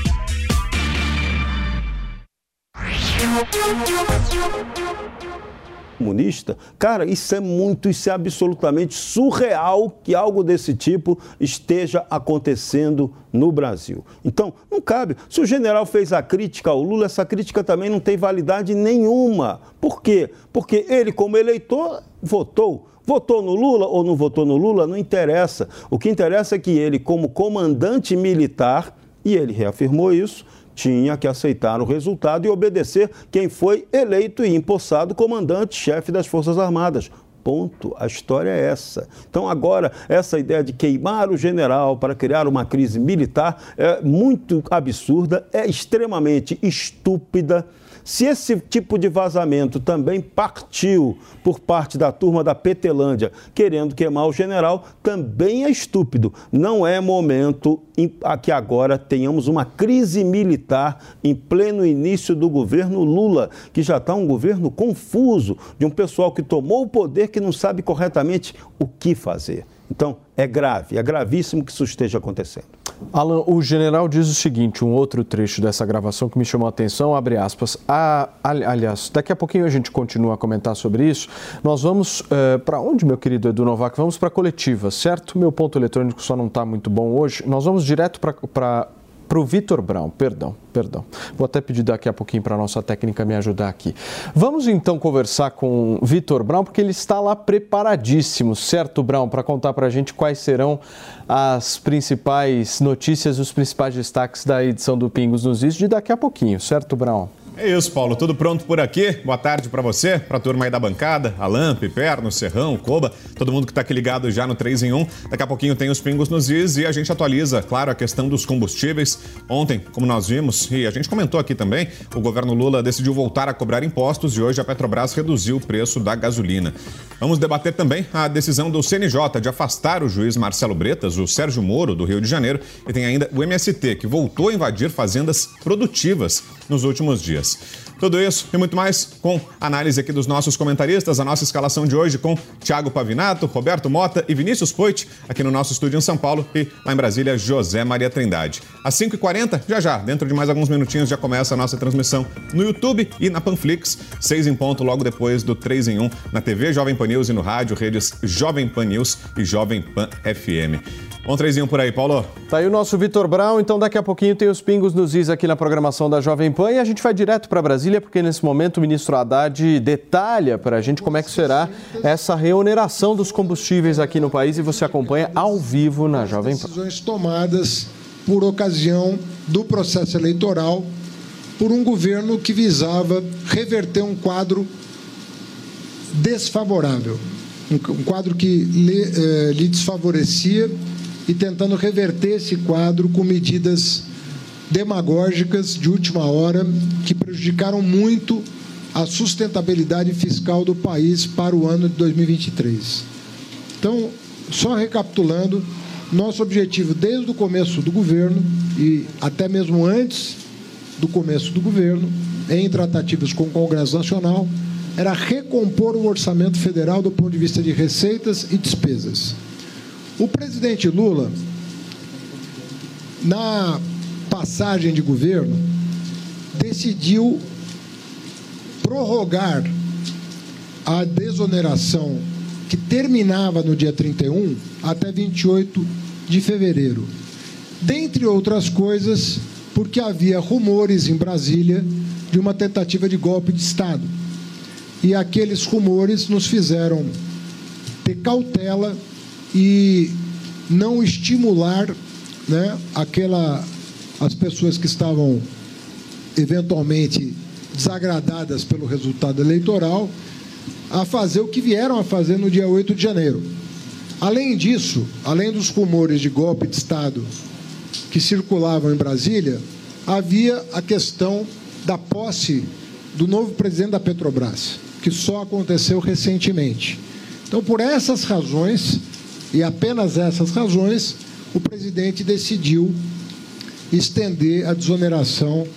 Speaker 5: Comunista, cara, isso é muito, isso é absolutamente surreal que algo desse tipo esteja acontecendo no Brasil. Então, não cabe. Se o general fez a crítica ao Lula, essa crítica também não tem validade nenhuma. Por quê? Porque ele, como eleitor, votou. Votou no Lula ou não votou no Lula, não interessa. O que interessa é que ele, como comandante militar, e ele reafirmou isso, tinha que aceitar o resultado e obedecer quem foi eleito e empossado comandante-chefe das Forças Armadas. Ponto. A história é essa. Então, agora, essa ideia de queimar o general para criar uma crise militar é muito absurda, é extremamente estúpida se esse tipo de vazamento também partiu por parte da turma da Petelândia querendo queimar o general, também é estúpido. Não é momento a que agora tenhamos uma crise militar em pleno início do governo Lula, que já está um governo confuso, de um pessoal que tomou o poder que não sabe corretamente o que fazer. Então, é grave, é gravíssimo que isso esteja acontecendo.
Speaker 2: Alan, o general diz o seguinte, um outro trecho dessa gravação que me chamou a atenção, abre aspas. Ah, aliás, daqui a pouquinho a gente continua a comentar sobre isso. Nós vamos uh, para onde, meu querido Edu Novak? Vamos para a coletiva, certo? Meu ponto eletrônico só não está muito bom hoje. Nós vamos direto para para o Vitor Brown, perdão, perdão. Vou até pedir daqui a pouquinho para a nossa técnica me ajudar aqui. Vamos então conversar com o Vitor Brown, porque ele está lá preparadíssimo, certo, Brown, para contar para a gente quais serão as principais notícias, os principais destaques da edição do Pingos nos Is de daqui a pouquinho, certo, Brown?
Speaker 9: É isso, Paulo. Tudo pronto por aqui? Boa tarde para você, para a turma aí da bancada, Alan, Piperno, Serrão, Coba, todo mundo que está aqui ligado já no 3 em 1. Daqui a pouquinho tem os pingos nos is e a gente atualiza, claro, a questão dos combustíveis. Ontem, como nós vimos, e a gente comentou aqui também, o governo Lula decidiu voltar a cobrar impostos e hoje a Petrobras reduziu o preço da gasolina. Vamos debater também a decisão do CNJ de afastar o juiz Marcelo Bretas, o Sérgio Moro, do Rio de Janeiro, e tem ainda o MST, que voltou a invadir fazendas produtivas nos últimos dias. Tudo isso e muito mais com análise aqui dos nossos comentaristas, a nossa escalação de hoje com Thiago Pavinato, Roberto Mota e Vinícius Poit, aqui no nosso estúdio em São Paulo e lá em Brasília, José Maria Trindade. Às 5h40, já já, dentro de mais alguns minutinhos, já começa a nossa transmissão no YouTube e na Panflix, 6 em ponto, logo depois do 3 em 1, na TV Jovem Pan News e no rádio, redes Jovem Pan News e Jovem Pan FM. Um trezinho por aí, Paulo.
Speaker 2: Tá aí o nosso Vitor Brown, então daqui a pouquinho tem os pingos nos is aqui na programação da Jovem Pan e a gente vai direto para Brasília, porque nesse momento o ministro Haddad detalha para a gente como é que será essa reoneração dos combustíveis aqui no país e você acompanha ao vivo na Jovem Pan.
Speaker 10: Decisões tomadas por ocasião do processo eleitoral por um governo que visava reverter um quadro desfavorável, um quadro que lhe, eh, lhe desfavorecia e tentando reverter esse quadro com medidas demagógicas de última hora que prejudicaram muito a sustentabilidade fiscal do país para o ano de 2023. Então, só recapitulando, nosso objetivo desde o começo do governo e até mesmo antes do começo do governo, em tratativas com o Congresso Nacional, era recompor o orçamento federal do ponto de vista de receitas e despesas. O presidente Lula, na passagem de governo, decidiu prorrogar a desoneração que terminava no dia 31 até 28 de fevereiro. Dentre outras coisas, porque havia rumores em Brasília de uma tentativa de golpe de Estado. E aqueles rumores nos fizeram ter cautela e não estimular né, aquela, as pessoas que estavam eventualmente desagradadas pelo resultado eleitoral a fazer o que vieram a fazer no dia 8 de janeiro. Além disso, além dos rumores de golpe de Estado que circulavam em Brasília, havia a questão da posse do novo presidente da Petrobras, que só aconteceu recentemente. Então, por essas razões, e apenas essas razões, o presidente decidiu estender a desoneração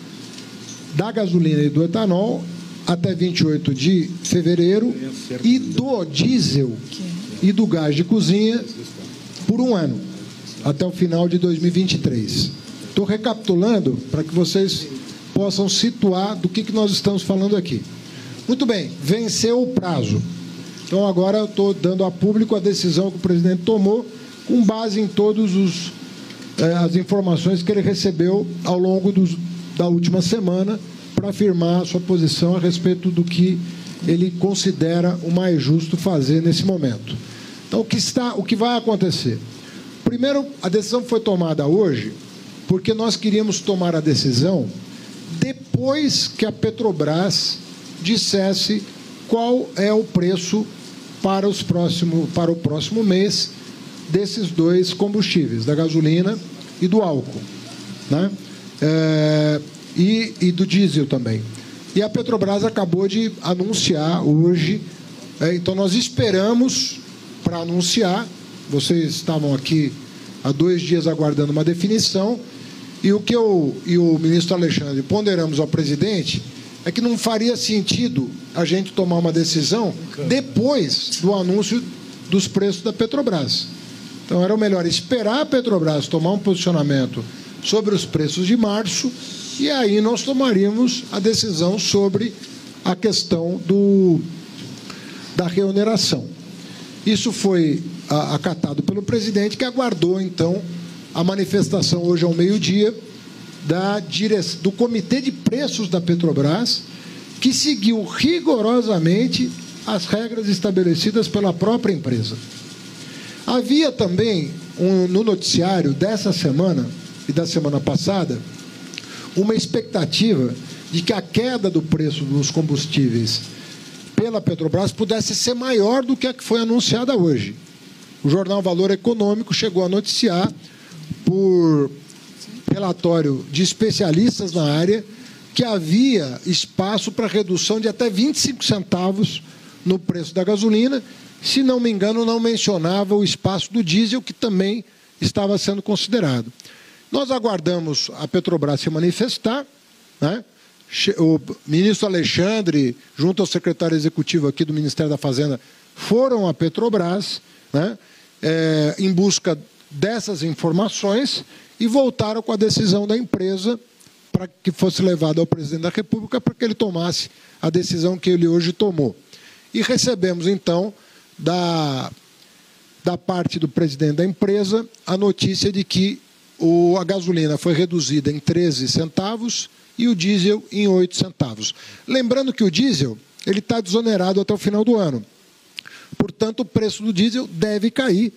Speaker 10: da gasolina e do etanol até 28 de fevereiro e do diesel e do gás de cozinha por um ano, até o final de 2023. Estou recapitulando para que vocês possam situar do que, que nós estamos falando aqui. Muito bem, venceu o prazo. Então agora eu estou dando a público a decisão que o presidente tomou com base em todas eh, as informações que ele recebeu ao longo dos, da última semana para afirmar a sua posição a respeito do que ele considera o mais justo fazer nesse momento. Então, o que, está, o que vai acontecer? Primeiro, a decisão foi tomada hoje porque nós queríamos tomar a decisão depois que a Petrobras dissesse qual é o preço para, os próximo, para o próximo mês desses dois combustíveis, da gasolina e do álcool. Né? É, e, e, do diesel também. E a Petrobras acabou de anunciar hoje, é, então nós esperamos para anunciar, vocês estavam aqui há dois dias aguardando uma definição, e o que eu e o ministro Alexandre ponderamos ao presidente é que não faria sentido a gente tomar uma decisão depois do anúncio dos preços da Petrobras. Então era o melhor esperar a Petrobras tomar um posicionamento sobre os preços de março e aí nós tomaríamos a decisão sobre a questão do, da reoneração. Isso foi acatado pelo presidente, que aguardou então a manifestação hoje ao meio-dia do Comitê de Preços da Petrobras, que seguiu rigorosamente as regras estabelecidas pela própria empresa. Havia também um, no noticiário dessa semana e da semana passada uma expectativa de que a queda do preço dos combustíveis pela Petrobras pudesse ser maior do que a que foi anunciada hoje. O jornal Valor Econômico chegou a noticiar, por relatório de especialistas na área que havia espaço para redução de até 25 centavos no preço da gasolina. Se não me engano, não mencionava o espaço do diesel, que também estava sendo considerado. Nós aguardamos a Petrobras se manifestar. Né? O ministro Alexandre, junto ao secretário executivo aqui do Ministério da Fazenda, foram à Petrobras né? É, em busca dessas informações e voltaram com a decisão da empresa para que fosse levada ao presidente da República para que ele tomasse a decisão que ele hoje tomou. E recebemos, então, da, da parte do presidente da empresa, a notícia de que o, a gasolina foi reduzida em 13 centavos e o diesel em 8 centavos. Lembrando que o diesel ele está desonerado até o final do ano. Portanto, o preço do diesel deve cair,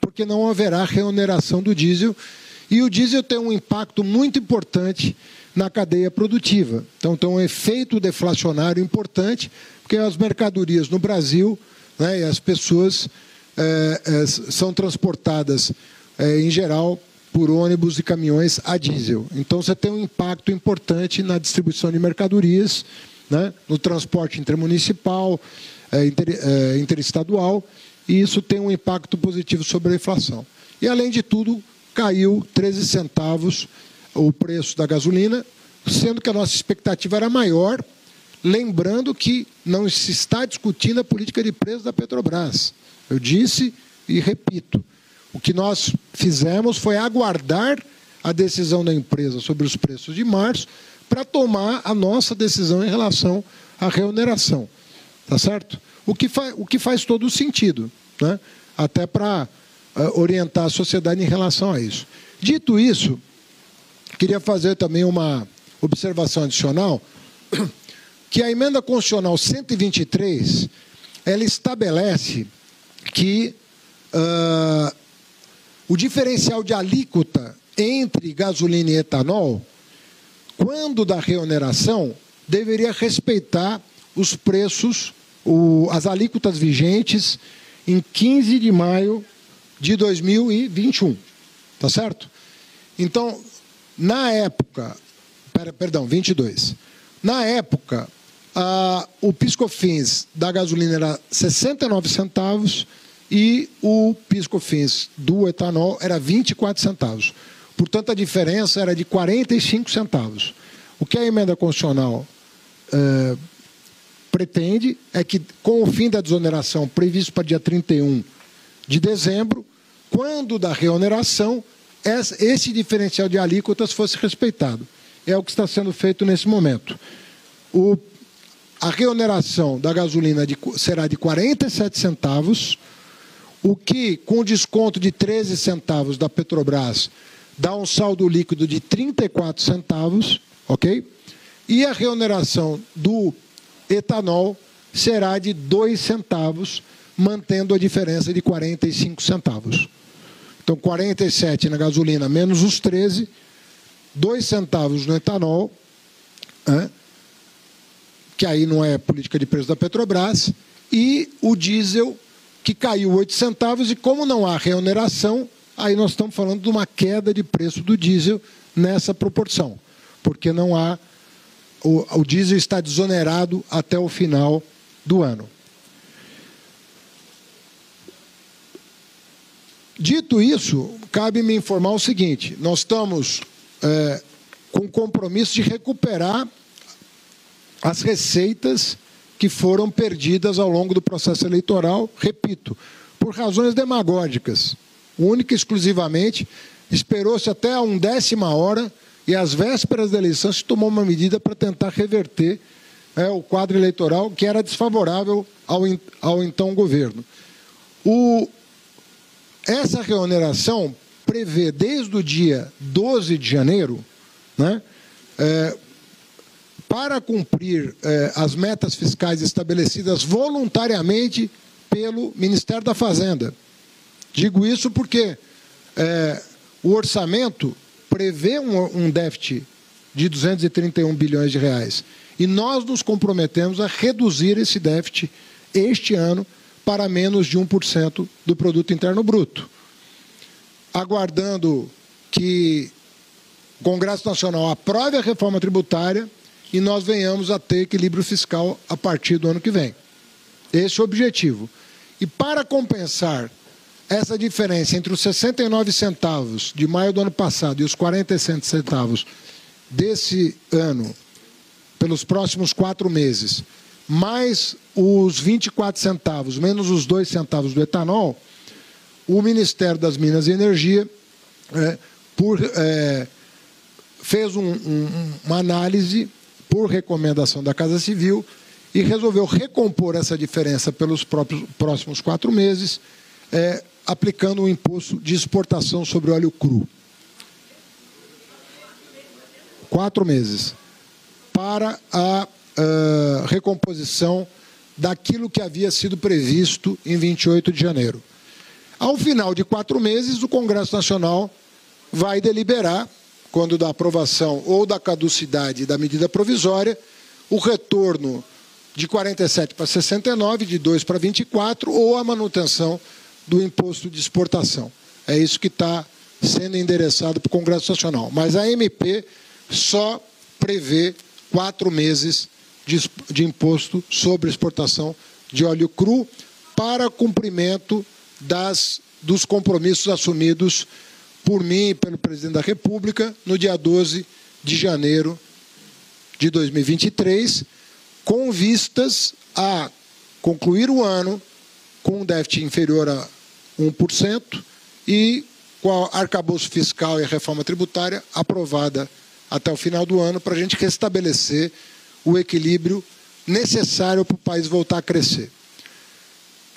Speaker 10: porque não haverá reoneração do diesel e o diesel tem um impacto muito importante na cadeia produtiva. Então, tem um efeito deflacionário importante, porque as mercadorias no Brasil né, e as pessoas é, é, são transportadas, é, em geral, por ônibus e caminhões a diesel. Então, você tem um impacto importante na distribuição de mercadorias, né, no transporte intermunicipal, inter, interestadual, e isso tem um impacto positivo sobre a inflação. E, além de tudo, caiu 13 centavos o preço da gasolina, sendo que a nossa expectativa era maior, lembrando que não se está discutindo a política de preço da Petrobras. Eu disse e repito, o que nós fizemos foi aguardar a decisão da empresa sobre os preços de março para tomar a nossa decisão em relação à remuneração. Tá certo? O que, fa o que faz todo sentido, né? até para orientar a sociedade em relação a isso. Dito isso, queria fazer também uma observação adicional, que a emenda constitucional 123, ela estabelece que uh, o diferencial de alíquota entre gasolina e etanol, quando da reoneração, deveria respeitar os preços, o, as alíquotas vigentes em 15 de maio de 2021. Tá certo? Então, na época, perdão, 22. Na época, a, o piscofins da gasolina era 69 centavos e o piscofins do etanol era 24 centavos. Portanto, a diferença era de 45 centavos. O que a emenda constitucional eh, pretende é que, com o fim da desoneração previsto para dia 31 de dezembro, quando da reoneração, esse diferencial de alíquotas fosse respeitado. É o que está sendo feito nesse momento. O, a reoneração da gasolina de, será de 47 centavos, o que, com desconto de 13 centavos da Petrobras, dá um saldo líquido de 34 centavos, ok? E a reoneração do etanol será de 2 centavos, mantendo a diferença de 45 centavos. Então, 47 na gasolina menos os 13, 2 centavos no etanol, né? que aí não é política de preço da Petrobras, e o diesel, que caiu 8 centavos, e como não há reoneração, aí nós estamos falando de uma queda de preço do diesel nessa proporção, porque não há. O, o diesel está desonerado até o final do ano. Dito isso, cabe me informar o seguinte: nós estamos é, com compromisso de recuperar as receitas que foram perdidas ao longo do processo eleitoral, repito, por razões demagógicas. Única e exclusivamente, esperou-se até a undécima hora e às vésperas da eleição se tomou uma medida para tentar reverter é, o quadro eleitoral que era desfavorável ao, ao então governo. O, essa reoneração prevê desde o dia 12 de janeiro, né, é, para cumprir é, as metas fiscais estabelecidas voluntariamente pelo Ministério da Fazenda. Digo isso porque é, o orçamento prevê um, um déficit de 231 bilhões de reais. E nós nos comprometemos a reduzir esse déficit este ano para menos de 1% do produto interno bruto. Aguardando que o Congresso Nacional aprove a reforma tributária e nós venhamos a ter equilíbrio fiscal a partir do ano que vem. Esse é o objetivo. E para compensar essa diferença entre os 69 centavos de maio do ano passado e os 47 centavos desse ano, pelos próximos quatro meses, mais os 24 centavos, menos os 2 centavos do etanol, o Ministério das Minas e Energia é, por, é, fez um, um, uma análise por recomendação da Casa Civil e resolveu recompor essa diferença pelos próprios, próximos quatro meses, é, aplicando um imposto de exportação sobre óleo cru. Quatro meses. Para a uh, recomposição daquilo que havia sido previsto em 28 de janeiro. Ao final de quatro meses, o Congresso Nacional vai deliberar, quando da aprovação ou da caducidade da medida provisória, o retorno de 47 para 69, de 2 para 24, ou a manutenção do imposto de exportação. É isso que está sendo endereçado para o Congresso Nacional. Mas a MP só prevê quatro meses de, imposto sobre exportação de óleo cru para cumprimento das, dos compromissos assumidos por mim e pelo presidente da República no dia 12 de janeiro de 2023, com vistas a concluir o ano com um déficit inferior a 1% e com o arcabouço fiscal e a reforma tributária aprovada até o final do ano para a gente restabelecer o equilíbrio necessário para o país voltar a crescer.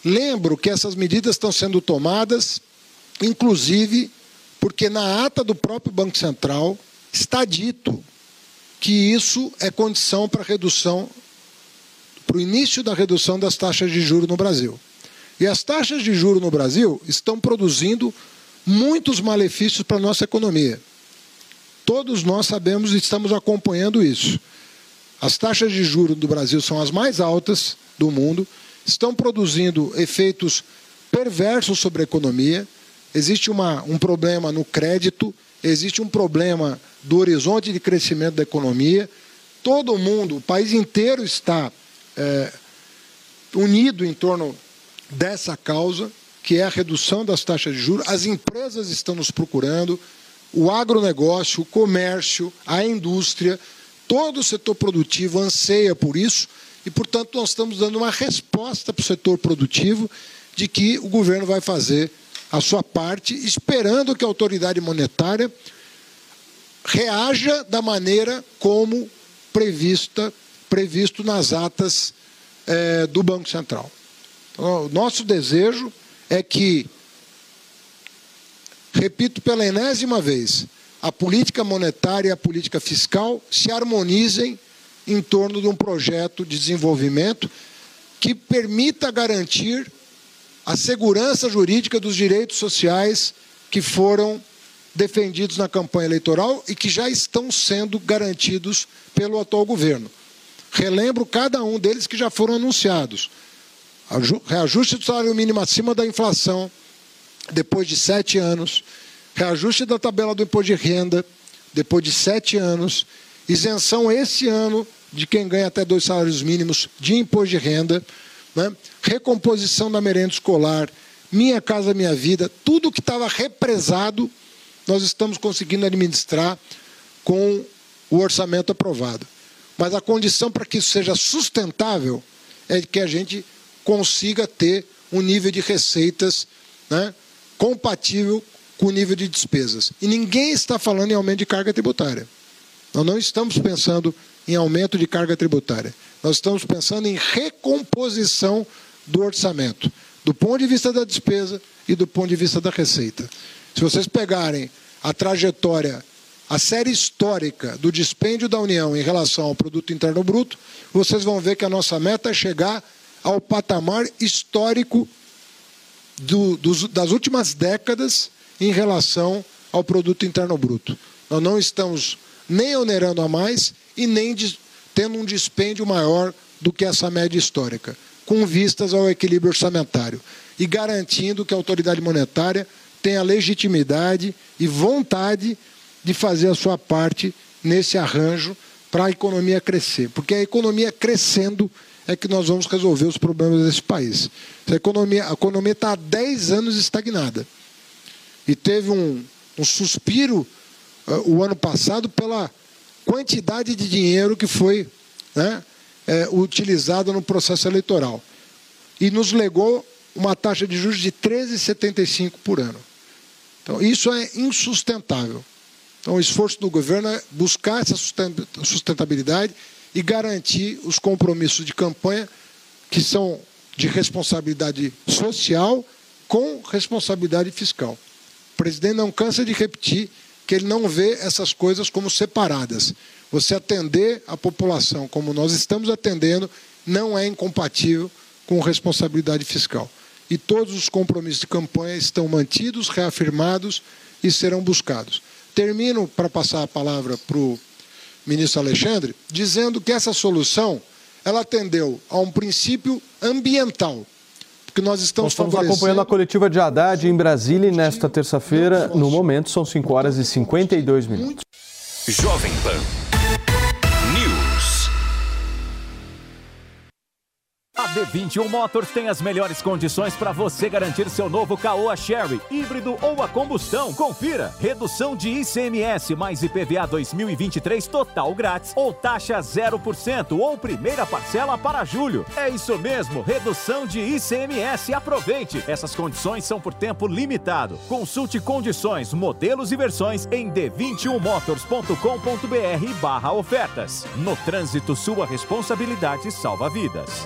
Speaker 10: Lembro que essas medidas estão sendo tomadas, inclusive porque na ata do próprio Banco Central está dito que isso é condição para redução, para o início da redução das taxas de juros no Brasil. E as taxas de juros no Brasil estão produzindo muitos malefícios para a nossa economia. Todos nós sabemos e estamos acompanhando isso. As taxas de juros do Brasil são as mais altas do mundo, estão produzindo efeitos perversos sobre a economia. Existe uma, um problema no crédito, existe um problema do horizonte de crescimento da economia. Todo mundo, o país inteiro está é, unido em torno dessa causa, que é a redução das taxas de juros. As empresas estão nos procurando, o agronegócio, o comércio, a indústria, todo o setor produtivo anseia por isso E, portanto, nós estamos dando uma resposta para o setor produtivo de que o governo vai fazer a sua parte, esperando que a autoridade monetária reaja da maneira como prevista, previsto nas atas é, do Banco Central. Então, o nosso desejo é que, repito pela enésima vez, a política monetária e a política fiscal se harmonizem em torno de um projeto de desenvolvimento que permita garantir a segurança jurídica dos direitos sociais que foram defendidos na campanha eleitoral e que já estão sendo garantidos pelo atual governo. Relembro cada um deles que já foram anunciados. Reajuste do salário mínimo acima da inflação, depois de sete anos. Reajuste da tabela do imposto de renda, depois de sete anos. Isenção esse ano de quem ganha até dois salários mínimos de imposto de renda. Né? Recomposição da merenda escolar, Minha Casa Minha Vida, tudo que estava represado, nós estamos conseguindo administrar com o orçamento aprovado. Mas a condição para que isso seja sustentável é que a gente consiga ter um nível de receitas né, compatível com o nível de despesas. E ninguém está falando em aumento de carga tributária. Nós não estamos pensando em aumento de carga tributária. Nós estamos pensando em recomposição do orçamento, do ponto de vista da despesa e do ponto de vista da receita. Se vocês pegarem a trajetória, a série histórica do dispêndio da União em relação ao produto interno bruto, vocês vão ver que a nossa meta é chegar ao patamar histórico do, dos, das últimas décadas em relação ao produto interno bruto. Nós não estamos nem onerando a mais e nem tendo um dispêndio maior do que essa média histórica, com vistas ao equilíbrio orçamentário e garantindo que a autoridade monetária tenha legitimidade e vontade de fazer a sua parte nesse arranjo para a economia crescer. Porque a economia crescendo é que nós vamos resolver os problemas desse país. A economia está há 10 anos estagnada. E teve um, um suspiro uh, o ano passado pela quantidade de dinheiro que foi né, é, utilizada no processo eleitoral. E nos legou uma taxa de juros de 13,75 por ano. Então, isso é insustentável. Então, o esforço do governo é buscar essa sustentabilidade e garantir os compromissos de campanha que são de responsabilidade social com responsabilidade fiscal. Presidente não cansa de repetir que ele não vê essas coisas como separadas. Você atender a população como nós estamos atendendo não é incompatível com responsabilidade fiscal. E todos os compromissos de campanha estão mantidos, reafirmados e serão buscados. Termino para passar a palavra para o ministro Alexandre, dizendo que essa solução ela atendeu a um princípio ambiental, porque nós estamos,
Speaker 2: nós estamos acompanhando a coletiva de Haddad em Brasília e nesta terça-feira, no momento, são 5 horas e 52 minutos.
Speaker 1: Jovem Pan
Speaker 7: A D21 Motors tem as melhores condições para você garantir seu novo Caoa Sherry, híbrido ou a combustão. Confira: redução de ICMS mais IPVA 2023 total grátis ou taxa 0% ou primeira parcela para julho. É isso mesmo, redução de ICMS. Aproveite! Essas condições são por tempo limitado. Consulte condições, modelos e versões em d21motors.com.br/barra ofertas. No trânsito, sua responsabilidade salva vidas.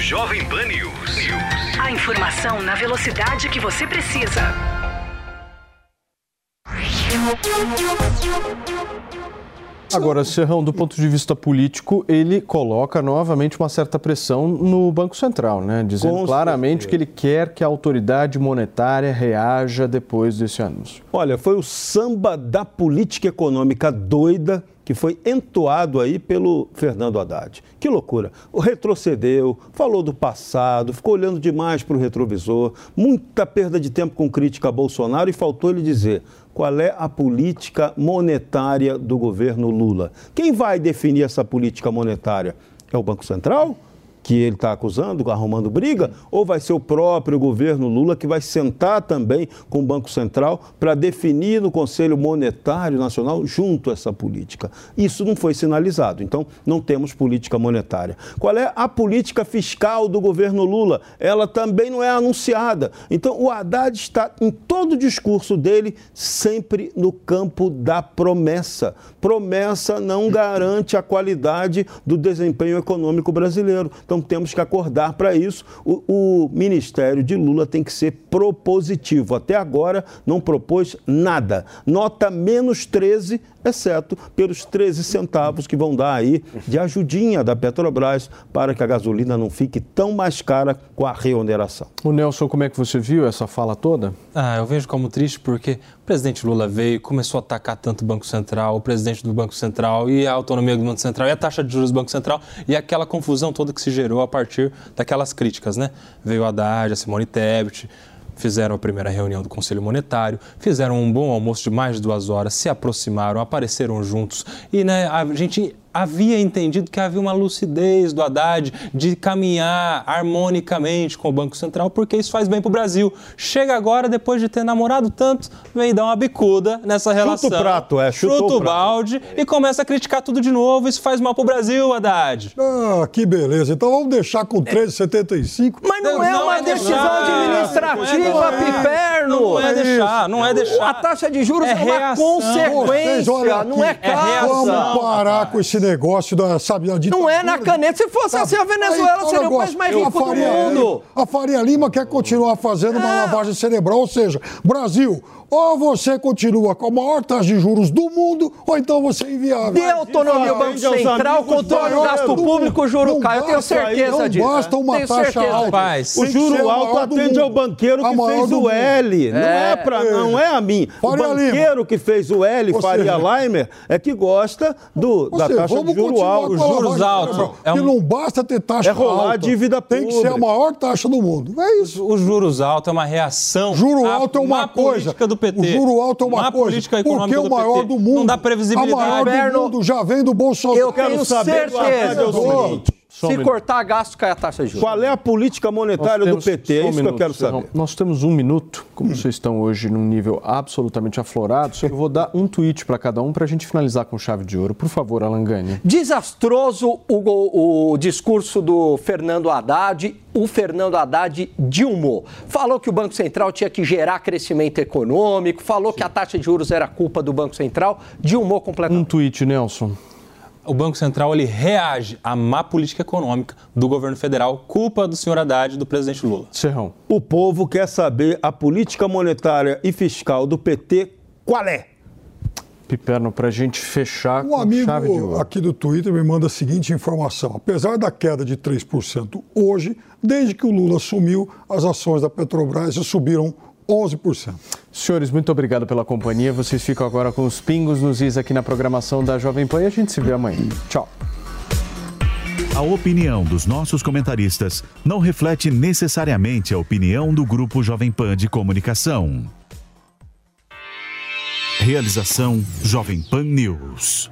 Speaker 8: Jovem Pan News. A informação na velocidade que você precisa.
Speaker 2: Agora, Serrão, do ponto de vista político, ele coloca novamente uma certa pressão no Banco Central, né? Dizendo
Speaker 5: Com
Speaker 2: claramente
Speaker 5: certeza.
Speaker 2: que ele quer que a autoridade monetária reaja depois desse anúncio.
Speaker 5: Olha, foi o samba da política econômica doida que foi entoado aí pelo Fernando Haddad. Que loucura. Retrocedeu, falou do passado, ficou olhando demais para o retrovisor, muita perda de tempo com crítica a Bolsonaro e faltou ele dizer qual é a política monetária do governo Lula. Quem vai definir essa política monetária? É o Banco Central? Que ele está acusando, arrumando briga, ou vai ser o próprio governo Lula que vai sentar também com o Banco Central para definir no Conselho Monetário Nacional junto essa política? Isso não foi sinalizado, então não temos política monetária. Qual é a política fiscal do governo Lula? Ela também não é anunciada. Então o Haddad está em todo o discurso dele sempre no campo da promessa. Promessa não garante a qualidade do desempenho econômico brasileiro. Então temos que acordar para isso. O, o Ministério de Lula tem que ser propositivo. Até agora não propôs nada. Nota menos 13, exceto pelos 13 centavos que vão dar aí de ajudinha da Petrobras para que a gasolina não fique tão mais cara com a reoneração.
Speaker 2: O Nelson, como é que você viu essa fala toda?
Speaker 6: Ah, eu vejo como triste porque o presidente Lula veio, começou a atacar tanto o Banco Central, o presidente do Banco Central e a autonomia do Banco Central e a taxa de juros do Banco Central e aquela confusão toda que se gerou a partir daquelas críticas, né? Veio a Haddad, a Simone Tebet, fizeram a primeira reunião do Conselho Monetário, fizeram um bom almoço de mais de duas horas, se aproximaram, apareceram juntos. E né, a gente havia entendido que havia uma lucidez do Haddad de caminhar harmonicamente com o Banco Central, porque isso faz bem para o Brasil. Chega agora, depois de ter namorado tanto, vem dar uma bicuda nessa relação.
Speaker 5: o prato, é,
Speaker 6: Chuta
Speaker 5: o
Speaker 6: o
Speaker 5: prato.
Speaker 6: balde e começa a criticar tudo de novo. Isso faz mal para o Brasil, Haddad.
Speaker 3: Ah, que beleza. Então vamos deixar com 13,75.
Speaker 4: Mas não, é
Speaker 6: Não
Speaker 4: uma
Speaker 6: é
Speaker 4: decisão
Speaker 6: deixar.
Speaker 4: administrativa,
Speaker 6: Não é,
Speaker 4: Piperno.
Speaker 6: Não é deixar, não é deixar.
Speaker 4: A taxa de juros
Speaker 6: É
Speaker 4: é, uma
Speaker 6: reação.
Speaker 3: Vocês,
Speaker 4: consequência,
Speaker 3: olha
Speaker 4: não é causa.
Speaker 3: Vamos parar com esse negócio da, sabe, da
Speaker 4: Não é na caneta. Se fosse assim, a Venezuela
Speaker 3: Aí,
Speaker 4: seria o
Speaker 3: negócio,
Speaker 4: país mais
Speaker 3: a
Speaker 4: rico do mundo.
Speaker 3: Lima- A Faria Lima quer continuar fazendo uma lavagem cerebral, ou seja, Brasil, ou você continua com a maior taxa de juros do mundo, ou então você é inviável.
Speaker 4: Dê autonomia ao Banco Central, controle do
Speaker 5: do
Speaker 4: gasto público, o juro
Speaker 3: Não
Speaker 4: cai. Eu tenho certeza
Speaker 3: não
Speaker 4: disso.
Speaker 3: basta uma
Speaker 4: Tenho
Speaker 3: taxa
Speaker 4: certeza
Speaker 3: alta.
Speaker 6: Rapaz,
Speaker 5: O
Speaker 3: que
Speaker 5: juro alto atende ao banqueiro
Speaker 3: A
Speaker 5: que
Speaker 3: maior
Speaker 5: fez o
Speaker 3: mundo.
Speaker 5: L. Não
Speaker 4: É.
Speaker 5: é, pra, não é a mim. O
Speaker 3: Faria
Speaker 5: banqueiro que fez o L, Faria Leimer, é que gosta do, da
Speaker 3: Ou seja,
Speaker 5: taxa de
Speaker 3: vamos
Speaker 5: juro
Speaker 3: continuar
Speaker 5: alto.
Speaker 3: com a
Speaker 6: juros altos é
Speaker 3: Que
Speaker 6: um-
Speaker 3: não basta ter taxa
Speaker 5: É rolar
Speaker 3: alta.
Speaker 5: a dívida
Speaker 3: Tem que ser a maior taxa do mundo. É isso.
Speaker 6: Os juros altos é uma reação.
Speaker 3: Juro alto é uma
Speaker 6: má
Speaker 3: coisa.
Speaker 6: política do PT.
Speaker 3: O juro alto é uma
Speaker 6: Má
Speaker 3: coisa.
Speaker 6: política
Speaker 3: Porque
Speaker 6: econômica
Speaker 3: o
Speaker 6: do
Speaker 3: maior
Speaker 6: PT.
Speaker 3: do mundo.
Speaker 6: Não dá
Speaker 3: A
Speaker 6: previsibilidade.
Speaker 3: maior do mundo já vem do Bolsonaro.
Speaker 4: Eu
Speaker 5: Quero saber do Haddad é o
Speaker 4: certeza.
Speaker 5: seguinte.
Speaker 2: Só um
Speaker 4: Se
Speaker 2: minuto.
Speaker 4: cortar gasto, cai a taxa de juros.
Speaker 5: Qual é a política monetária
Speaker 2: temos-
Speaker 5: do PT? É
Speaker 2: só um
Speaker 5: isso que eu
Speaker 2: minuto,
Speaker 5: quero
Speaker 2: Serrão.
Speaker 5: saber.
Speaker 2: Nós temos um minuto, como vocês estão hoje num nível absolutamente aflorado, eu vou dar um tweet para cada um para a gente finalizar com chave de ouro. Por favor, Alangani.
Speaker 4: Desastroso o, o discurso do Fernando Haddad. O Fernando Haddad dilmou. Falou que o Banco Central tinha que gerar crescimento econômico, falou que a taxa de juros era culpa do Banco Central, dilmou completamente.
Speaker 2: Um tweet, Nelson.
Speaker 6: O Banco Central ele reage à má política econômica do governo federal, culpa do senhor Haddad e do presidente Lula.
Speaker 2: Serrão.
Speaker 5: O povo quer saber a política monetária e fiscal do PT qual é?
Speaker 2: Piperno, para a gente fechar
Speaker 3: Um
Speaker 2: com chave de
Speaker 3: amigo
Speaker 2: ouro.
Speaker 3: aqui do Twitter me manda a seguinte informação. Apesar da queda de 3% hoje, desde que o Lula assumiu, as ações da Petrobras já subiram 11%.
Speaker 2: Senhores, muito obrigado pela companhia. Vocês ficam agora com os pingos nos is aqui na programação da Jovem Pan e a gente se vê amanhã. Tchau.
Speaker 11: A opinião dos nossos comentaristas não reflete necessariamente a opinião do Grupo Jovem Pan de Comunicação. Realização Jovem Pan News.